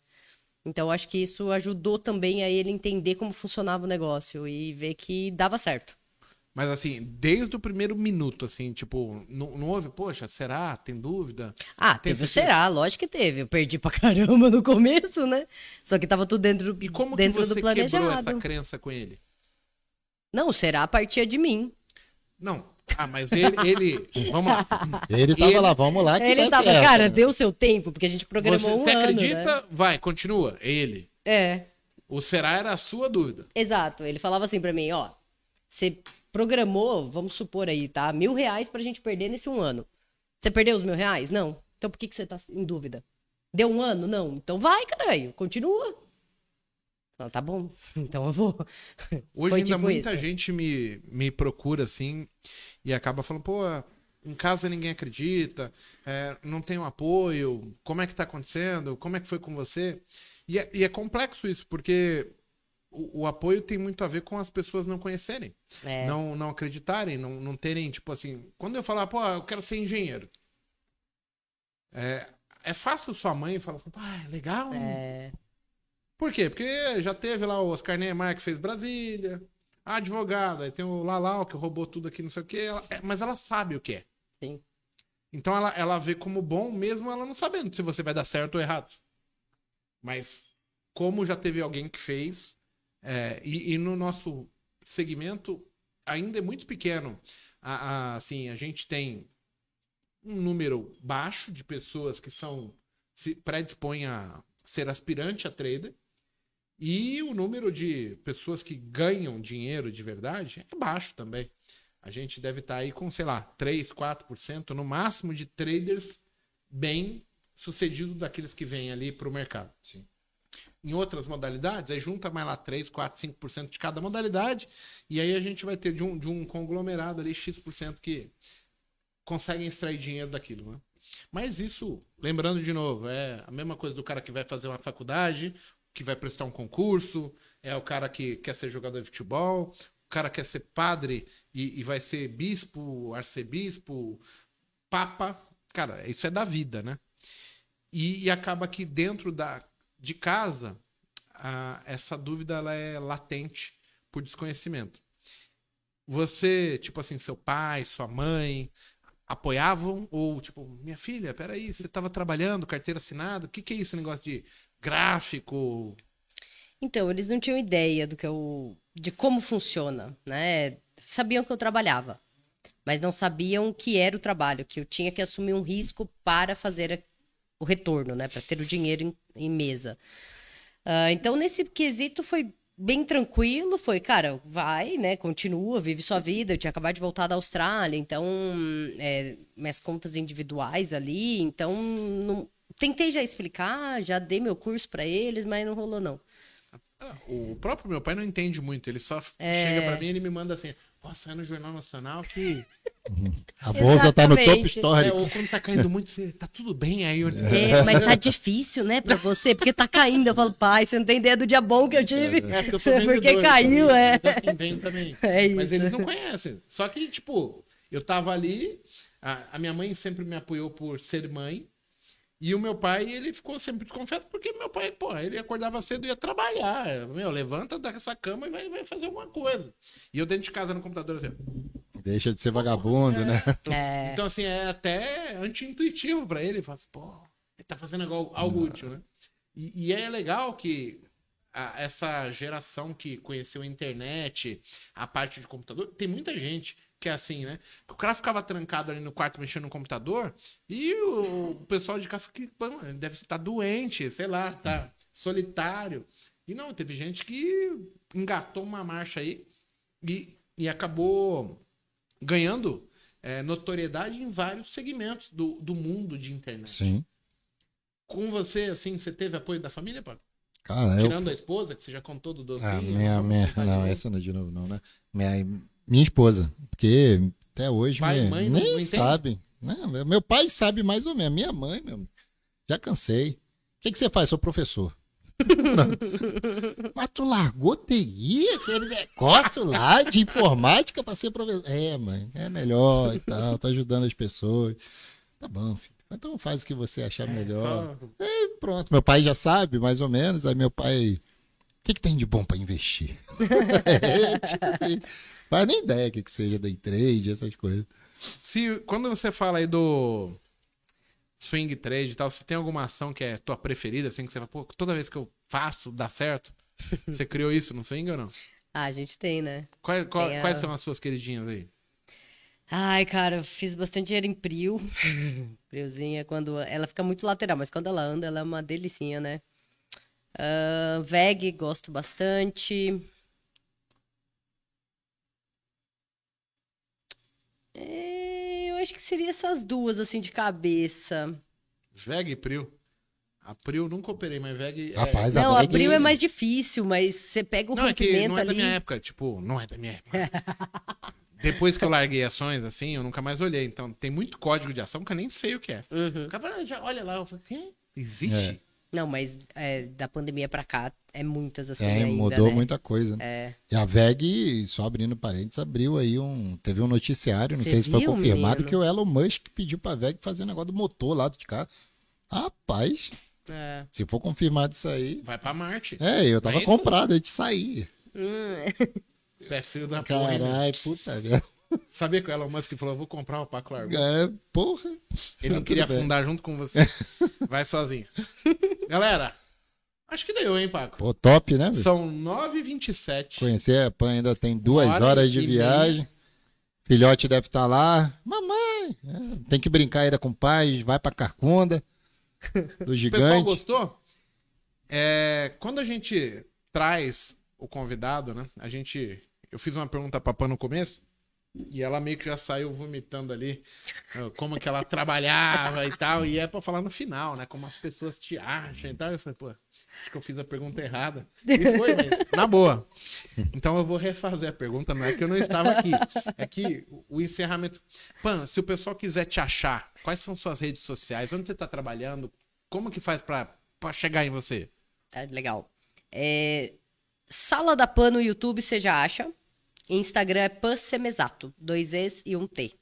S3: Então, acho que isso ajudou também a ele entender como funcionava o negócio e ver que dava certo.
S1: Mas assim, desde o primeiro minuto, assim, tipo, não, não houve, poxa, será? Tem dúvida?
S3: Ah,
S1: Tem
S3: teve o
S1: certeza?
S3: será, lógico que teve. Eu perdi pra caramba no começo, né? Só que tava tudo dentro,
S1: E como
S3: dentro
S1: que você
S3: do
S1: quebrou essa crença com ele?
S3: Não, o será partia de mim.
S1: Não. Ah, mas ele, ele vamos lá.
S2: Ele tava
S1: Ele-
S2: lá, vamos lá que
S3: Ele tava,
S2: certo,
S3: cara,
S2: né?
S3: deu seu tempo, porque a gente programou
S1: Você,
S3: um
S1: você
S3: ano,
S1: acredita?
S3: né?
S1: Vai, continua. Ele.
S3: É,
S1: O será era a sua dúvida.
S3: exato. Ele falava assim pra mim, ó, você programou, vamos supor aí, tá? Mil reais pra gente perder nesse um ano. Você perdeu os mil reais? Não. Então por que, que você tá em dúvida? Deu um ano? Não. Então vai, caralho, continua. Tá bom, então eu vou.
S1: Hoje
S3: Foi
S1: ainda
S3: tipo
S1: muita
S3: isso.
S1: gente me, me procura assim e acaba falando, pô, em casa ninguém acredita, é, não tem um apoio, como é que tá acontecendo, como é que foi com você? E é, e é complexo isso, porque o, o apoio tem muito a ver com as pessoas não conhecerem,
S3: É.
S1: não, não acreditarem, não, não terem, tipo assim, quando eu falar, pô, eu quero ser engenheiro, é, é fácil sua mãe falar assim, pá, legal, hein?
S3: É,
S1: Por quê? Porque já teve lá o Oscar Niemeyer que fez Brasília, a advogado, aí tem o Lalau que roubou tudo aqui, não sei o quê, ela- é, mas ela sabe o que é.
S3: sim.
S1: Então ela, ela vê como bom, mesmo ela não sabendo se você vai dar certo ou errado. Mas como já teve alguém que fez, é, e, e no nosso segmento ainda é muito pequeno. A- a- assim, a gente tem um número baixo de pessoas que são se predispõem a ser aspirante a trader. E o número de pessoas que ganham dinheiro de verdade é baixo também. A gente deve estar aí com, sei lá, 3, 4% no máximo de traders bem sucedidos daqueles que vêm ali para o mercado. Em outras modalidades, aí junta mais lá 3, 4, 5% de cada modalidade, e aí a gente vai ter de um, de um conglomerado ali X% que conseguem extrair dinheiro daquilo, né? Mas isso, lembrando de novo, é a mesma coisa do cara que vai fazer uma faculdade, que vai prestar um concurso, é o cara que quer ser jogador de futebol, o cara quer ser padre e, e vai ser bispo, arcebispo, papa. Cara, isso é da vida, né? E, e acaba que dentro da, de casa, a- essa dúvida ela é latente por desconhecimento. Você, tipo assim, seu pai, sua mãe, apoiavam? Ou, tipo, minha filha, peraí, você estava trabalhando, carteira assinada, o que, que é esse negócio de gráfico?
S3: Então, eles não tinham ideia do que eu, de como funciona, né? Sabiam que eu trabalhava, mas não sabiam o que era o trabalho, que eu tinha que assumir um risco para fazer o retorno, né? Para ter o dinheiro em, em mesa. Ah, então, nesse quesito foi bem tranquilo, foi, cara, vai, né? Continua, vive sua vida. Eu tinha acabado de voltar da Austrália, então é, minhas contas individuais ali, então não- tentei já explicar, já dei meu curso para eles, mas não rolou não.
S1: Ah, O próprio meu pai não entende muito, ele só
S3: É.
S1: chega pra mim e ele me manda assim, ó, sai no Jornal Nacional que...
S2: A bolsa tá no topo
S3: Exatamente.
S1: É,
S2: histórico.
S1: ou quando tá caindo muito, você, tá tudo bem aí? Eu...
S3: É, mas tá difícil, né, pra você, porque tá caindo. Eu falo, pai, você não tem ideia do dia bom que eu tive.
S1: É, porque eu sou
S3: porque
S1: vendedor,
S3: caiu,
S1: também,
S3: é.
S1: então quem vende também.
S3: É
S1: Mas
S3: isso.
S1: eles não conhecem. Só que, tipo, eu tava ali, a, a minha mãe sempre me apoiou por ser mãe, e o meu pai, ele ficou sempre desconfiado, porque meu pai, pô, ele acordava cedo e ia trabalhar. Meu, levanta dessa cama e vai, vai fazer alguma coisa. E eu dentro de casa no computador, assim.
S2: Deixa de ser vagabundo, né?
S3: É,
S1: Então, assim, é até anti-intuitivo pra ele. Ele Fala assim, pô, ele tá fazendo algo, algo útil, né? E, e é legal que a- essa geração que conheceu a internet, a parte de computador, tem muita gente que é assim, né? O cara ficava trancado ali no quarto mexendo no computador e o, o pessoal de casa fica, pô, ele deve estar doente, sei lá, tá solitário. E não, teve gente que engatou uma marcha aí e, e acabou ganhando é, notoriedade em vários segmentos do, do mundo de internet.
S2: Sim.
S1: Com você, assim, você teve apoio da família, pá?
S2: Cara, eu.
S1: Tirando a esposa, que você já contou do docinho.
S2: Ah, minha,
S1: não,
S2: minha,
S1: não,
S2: essa não é de novo, não, né? Minha, minha esposa. Porque até hoje
S1: Pai e
S2: me-
S1: mãe não-
S2: nem
S1: não entende?
S2: sabe. Né? Meu pai sabe mais ou menos. Minha mãe, meu, já cansei. que, que você faz? Sou professor. Mas tu largou TI, aquele negócio lá de informática pra ser professor. É, mãe, é melhor e tal, tô ajudando as pessoas. Tá bom, filho. Então faz o que você achar melhor. É, pronto, meu pai já sabe, mais ou menos. Aí meu pai. O que, que tem de bom para investir? é, tipo assim, faz nem ideia o que, que seja day trade, essas coisas.
S1: Se, quando você fala aí do swing trade e tal, você tem alguma ação que é tua preferida, assim, que você fala, pô, toda vez que eu faço, dá certo? Você criou isso no swing ou não?
S3: Ah, a gente tem, né?
S1: Quais, qual,
S3: Tem a-
S1: quais são as suas queridinhas aí?
S3: Ai, cara, eu fiz bastante dinheiro em Prio. Priozinha, quando ela fica muito lateral, mas quando ela anda, ela é uma delicinha, né? Ah, VEG, gosto bastante. É, eu acho que seria essas duas, assim, de cabeça.
S1: VEG e Prio. A Prio nunca operei, mas VEG. é-
S2: Rapaz,
S3: Não,
S2: a
S3: a
S2: VEG
S3: Prio é mais difícil, mas você pega o
S1: Não, é que
S3: rompimento
S1: não é da
S3: ali.
S1: minha época. Tipo, não é da minha época. Depois que eu larguei ações, assim, eu nunca mais olhei. Então, tem muito código de ação que eu nem sei o que é.
S3: Uhum.
S1: O cara fala, "Ah, já olha lá. Eu falei, "Quê? Existe?
S2: É.
S3: Não, mas é, da pandemia pra cá, é muitas assim
S2: É,
S3: ainda,
S2: mudou
S3: né?
S2: muita coisa. né?
S3: É.
S2: E a VEG, só abrindo parênteses, abriu aí um. Teve um noticiário, não
S3: Cê
S2: sei se foi confirmado,
S3: menino?
S2: que o Elon Musk pediu pra VEG fazer um negócio do motor lá de cá. Rapaz,
S3: É.
S2: se for confirmado isso aí.
S1: Vai pra Marte.
S2: É, eu tava
S1: É isso?
S2: comprado antes de sair.
S3: Hum,
S1: Pé frio da porra.
S2: Caralho, puta merda.
S1: Sabia que o Elon Musk falou, vou comprar o Paco Largo.
S2: É, porra.
S1: Ele não queria afundar junto com você. Vai sozinho. Galera, acho que deu, hein, Paco?
S2: Pô, top, né? velho?
S1: São 9h27.
S2: Conhecer a Pan ainda tem duas
S1: Hora
S2: horas de viagem. Filhote deve estar lá. Mamãe, é, tem que brincar ainda com o pai. Vai pra Carcunda. Do
S1: O pessoal
S2: gigante.
S1: gostou? É, quando a gente traz o convidado, né? A gente. Eu fiz uma pergunta pra Pan no começo. E ela meio que já saiu vomitando ali eh, como que ela trabalhava e tal. E é pra falar no final, né? Como as pessoas te acham e tal. Eu falei, pô, acho que eu fiz a pergunta errada. E foi na boa. Então eu vou refazer a pergunta, não é que eu não estava aqui. É que o encerramento. Pan, se o pessoal quiser te achar, quais são suas redes sociais? Onde você tá trabalhando? Como que faz pra chegar em você?
S3: tá legal. É, Sala da Pan no YouTube, você já acha. Instagram é Pan Semesato. Dois Es e um T.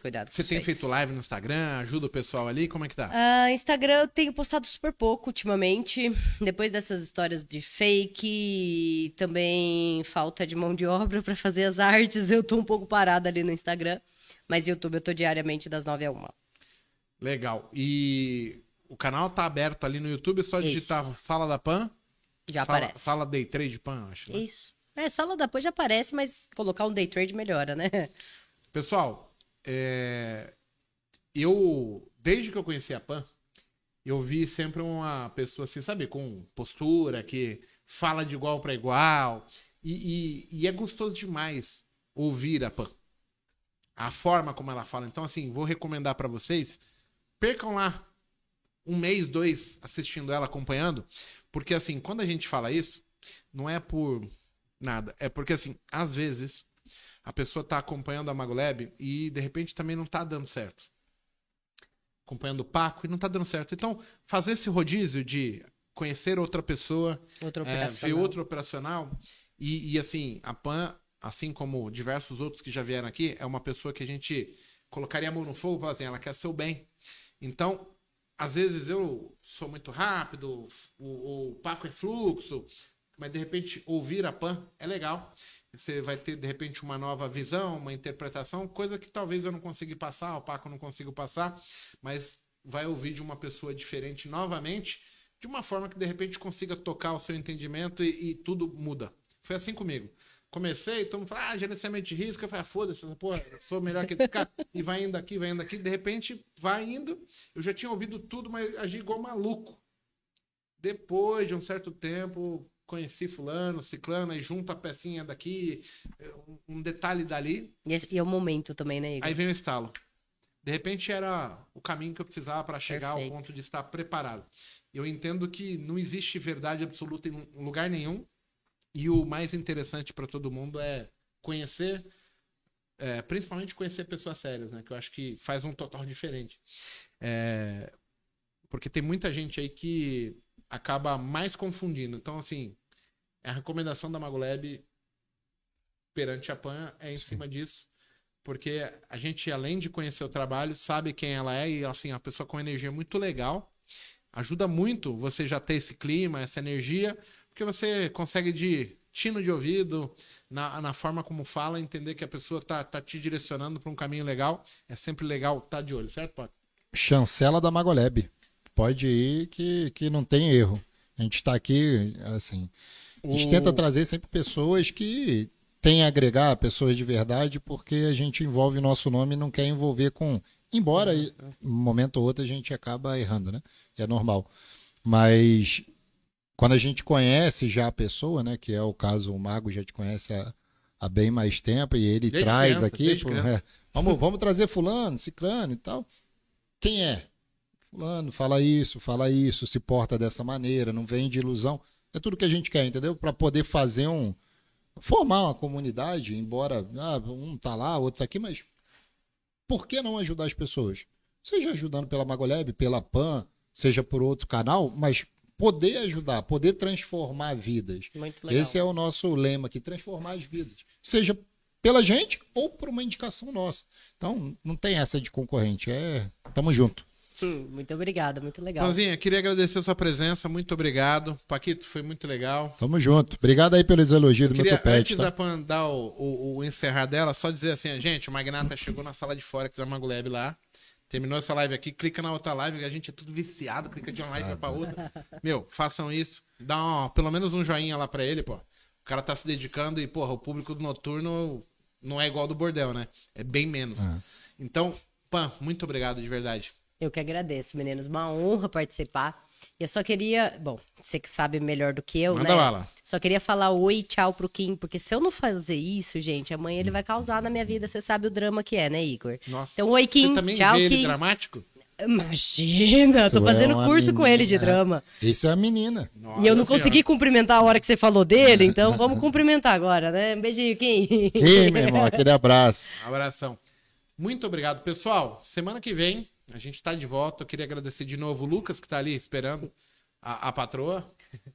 S3: Cuidado.
S1: Você
S3: isso
S1: tem feito live no Instagram? Ajuda o pessoal ali? Como é que tá?
S3: Ah, Instagram eu tenho postado super pouco ultimamente. Depois dessas histórias de fake também falta de mão de obra pra fazer as artes, eu tô um pouco parada ali no Instagram. Mas YouTube eu tô diariamente das 9 a 1.
S1: Legal. E o canal tá aberto ali no YouTube, é só
S3: Isso.
S1: digitar Sala da Pan.
S3: Já
S1: sala,
S3: aparece.
S1: Sala Day Trade Pan, acho. né?
S3: Isso. É, sala da já aparece, mas colocar um day trade melhora, né?
S1: Pessoal, é, eu, desde que eu conheci a Pan, eu vi sempre uma pessoa assim, sabe, com postura, que fala de igual para igual. E, e- e é gostoso demais ouvir a Pan. A forma como ela fala. Então, assim, vou recomendar para vocês, percam lá um mês, dois assistindo ela, acompanhando, porque assim, quando a gente fala isso, não é por nada, é porque assim, às vezes a pessoa tá acompanhando a Magolab e de repente também não tá dando certo. Acompanhando o Paco e não tá dando certo. Então, fazer esse rodízio de conhecer outra pessoa,
S3: Outro
S1: é, ver
S3: operacional.
S1: outro operacional e, e, assim, a Pan, assim como diversos outros que já vieram aqui, é uma pessoa que a gente colocaria a mão no fogo e assim, ela quer seu bem. Então, às vezes eu sou muito rápido, o, o Paco é fluxo, mas de repente ouvir a Pan é legal. Você vai ter, de repente, uma nova visão, uma interpretação, coisa que talvez eu não consiga passar, o Paco não consiga passar, mas vai ouvir de uma pessoa diferente novamente, de uma forma que de repente consiga tocar o seu entendimento e, e tudo muda. Foi assim comigo. Comecei, todo mundo fala, ah, gerenciamento de risco. Eu falei, ah, foda-se, porra, sou melhor que esse cara. E vai indo aqui, vai indo aqui. De repente, vai indo. Eu já tinha ouvido tudo, mas agi igual maluco. Depois de um certo tempo, conheci fulano, ciclano, aí junta a pecinha daqui, um- detalhe dali.
S3: E, esse- e é o momento também, né, Igor?
S1: Aí vem o estalo. De repente era o caminho que eu precisava para chegar ao
S3: Perfeito.
S1: ponto de estar preparado. Eu entendo que não existe verdade absoluta em lugar nenhum. E o mais interessante para todo mundo é conhecer, é, principalmente conhecer pessoas sérias, né? Que eu acho que faz um total diferente. É, porque tem muita gente aí que acaba mais confundindo. Então, assim, a recomendação da Magolab perante a PAN é em cima disso, porque a gente, além de conhecer o trabalho, sabe quem ela é e, assim, a pessoa com energia muito legal. Ajuda muito você já ter esse clima, essa energia, porque você consegue de tino de ouvido, na, na forma como fala, entender que a pessoa tá, tá te direcionando para um caminho legal. É sempre legal estar tá de olho, certo, Pato?
S2: Chancela da Magoleb. Pode ir que, que não tem erro. A gente está aqui, assim. A gente o... tenta trazer sempre pessoas que têm a agregar, pessoas de verdade, porque a gente envolve o nosso nome e não quer envolver com. Embora, em um momento ou outro, a gente acaba errando, né? É normal. Mas quando a gente conhece já a pessoa, né, que é o caso, o Mago já te conhece há, há bem mais tempo, e ele desde traz criança, aqui, pô, é, vamos, vamos trazer fulano, ciclano e tal. Quem é? Fulano, fala isso, fala isso, se porta dessa maneira, não vem de ilusão. É tudo que a gente quer, entendeu? Para poder fazer um. formar uma comunidade, embora ah, um tá lá, outros aqui, mas por que não ajudar as pessoas? Seja ajudando pela Magoleb, pela PAN, seja por outro canal, mas poder ajudar, poder transformar vidas. Muito legal. Esse é o nosso lema aqui, transformar as vidas. Seja pela gente ou por uma indicação nossa. Então, não tem essa de concorrente, é, tamo junto.
S3: Sim, muito obrigada, muito legal.
S1: Pãozinha, queria agradecer a sua presença, muito obrigado. Paquito, foi muito legal.
S2: Tamo junto. Obrigado aí pelos elogios do
S1: queria,
S2: meu topete.
S1: Antes tá? da Pan dar o, o, o, encerrar dela, só dizer assim, gente, o Magnata chegou na sala de fora, que é uma Maguleb lá. Terminou essa live aqui, clica na outra live, a gente é tudo viciado, clica de uma live pra outra. Meu, façam isso. Dá uma, pelo menos um joinha lá pra ele, pô. O cara tá se dedicando e, porra, o público do noturno não é igual do bordel, né? É bem menos. É. Então, Pan, muito obrigado de verdade.
S3: Eu que agradeço, meninos. Uma honra participar. Eu só queria. Bom, você que sabe melhor do que eu, Manda né? Bala. Só queria falar oi e tchau pro Kim, porque se eu não fazer isso, gente, amanhã ele vai causar na minha vida. Você sabe o drama que é, né, Igor?
S1: Nossa.
S3: Então, oi, Kim. Você
S1: também
S3: tchau,
S1: vê
S3: Kim.
S1: Ele dramático?
S3: Imagina, tô fazendo é curso menina. com ele de drama.
S2: Isso é a menina.
S3: Nossa e eu não consegui cumprimentar a hora que você falou dele, então vamos cumprimentar agora, né? Um beijinho, Kim.
S2: Kim, meu irmão, aquele abraço.
S1: abração. Muito obrigado, pessoal. Semana que vem a gente está de volta. Eu queria agradecer de novo o Lucas, que está ali esperando a, a patroa.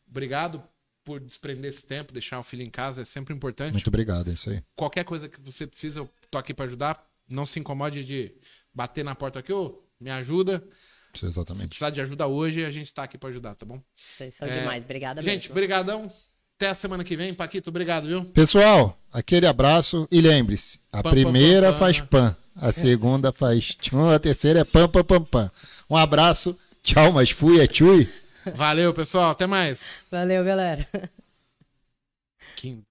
S1: Obrigado por desprender esse tempo, deixar o filho em casa, é sempre importante.
S2: Muito obrigado, é isso aí.
S1: Qualquer coisa que você precisa, eu tô aqui para ajudar. Não se incomode de bater na porta aqui, ô, me ajuda.
S2: Exatamente. Se
S1: precisar de ajuda hoje, a gente está aqui para ajudar, tá bom?
S3: Vocês são é... demais, obrigada
S1: Gente, mesmo. brigadão. Até a semana que vem. Paquito, obrigado, viu?
S2: Pessoal, aquele abraço e lembre-se, a pam, primeira pam, pam, faz pan. A segunda faz tchum, a terceira é pam, pam, pam, pam. Um abraço, tchau, mas fui, é tchui.
S1: Valeu, pessoal, até mais.
S3: Valeu, galera.
S1: Quinto.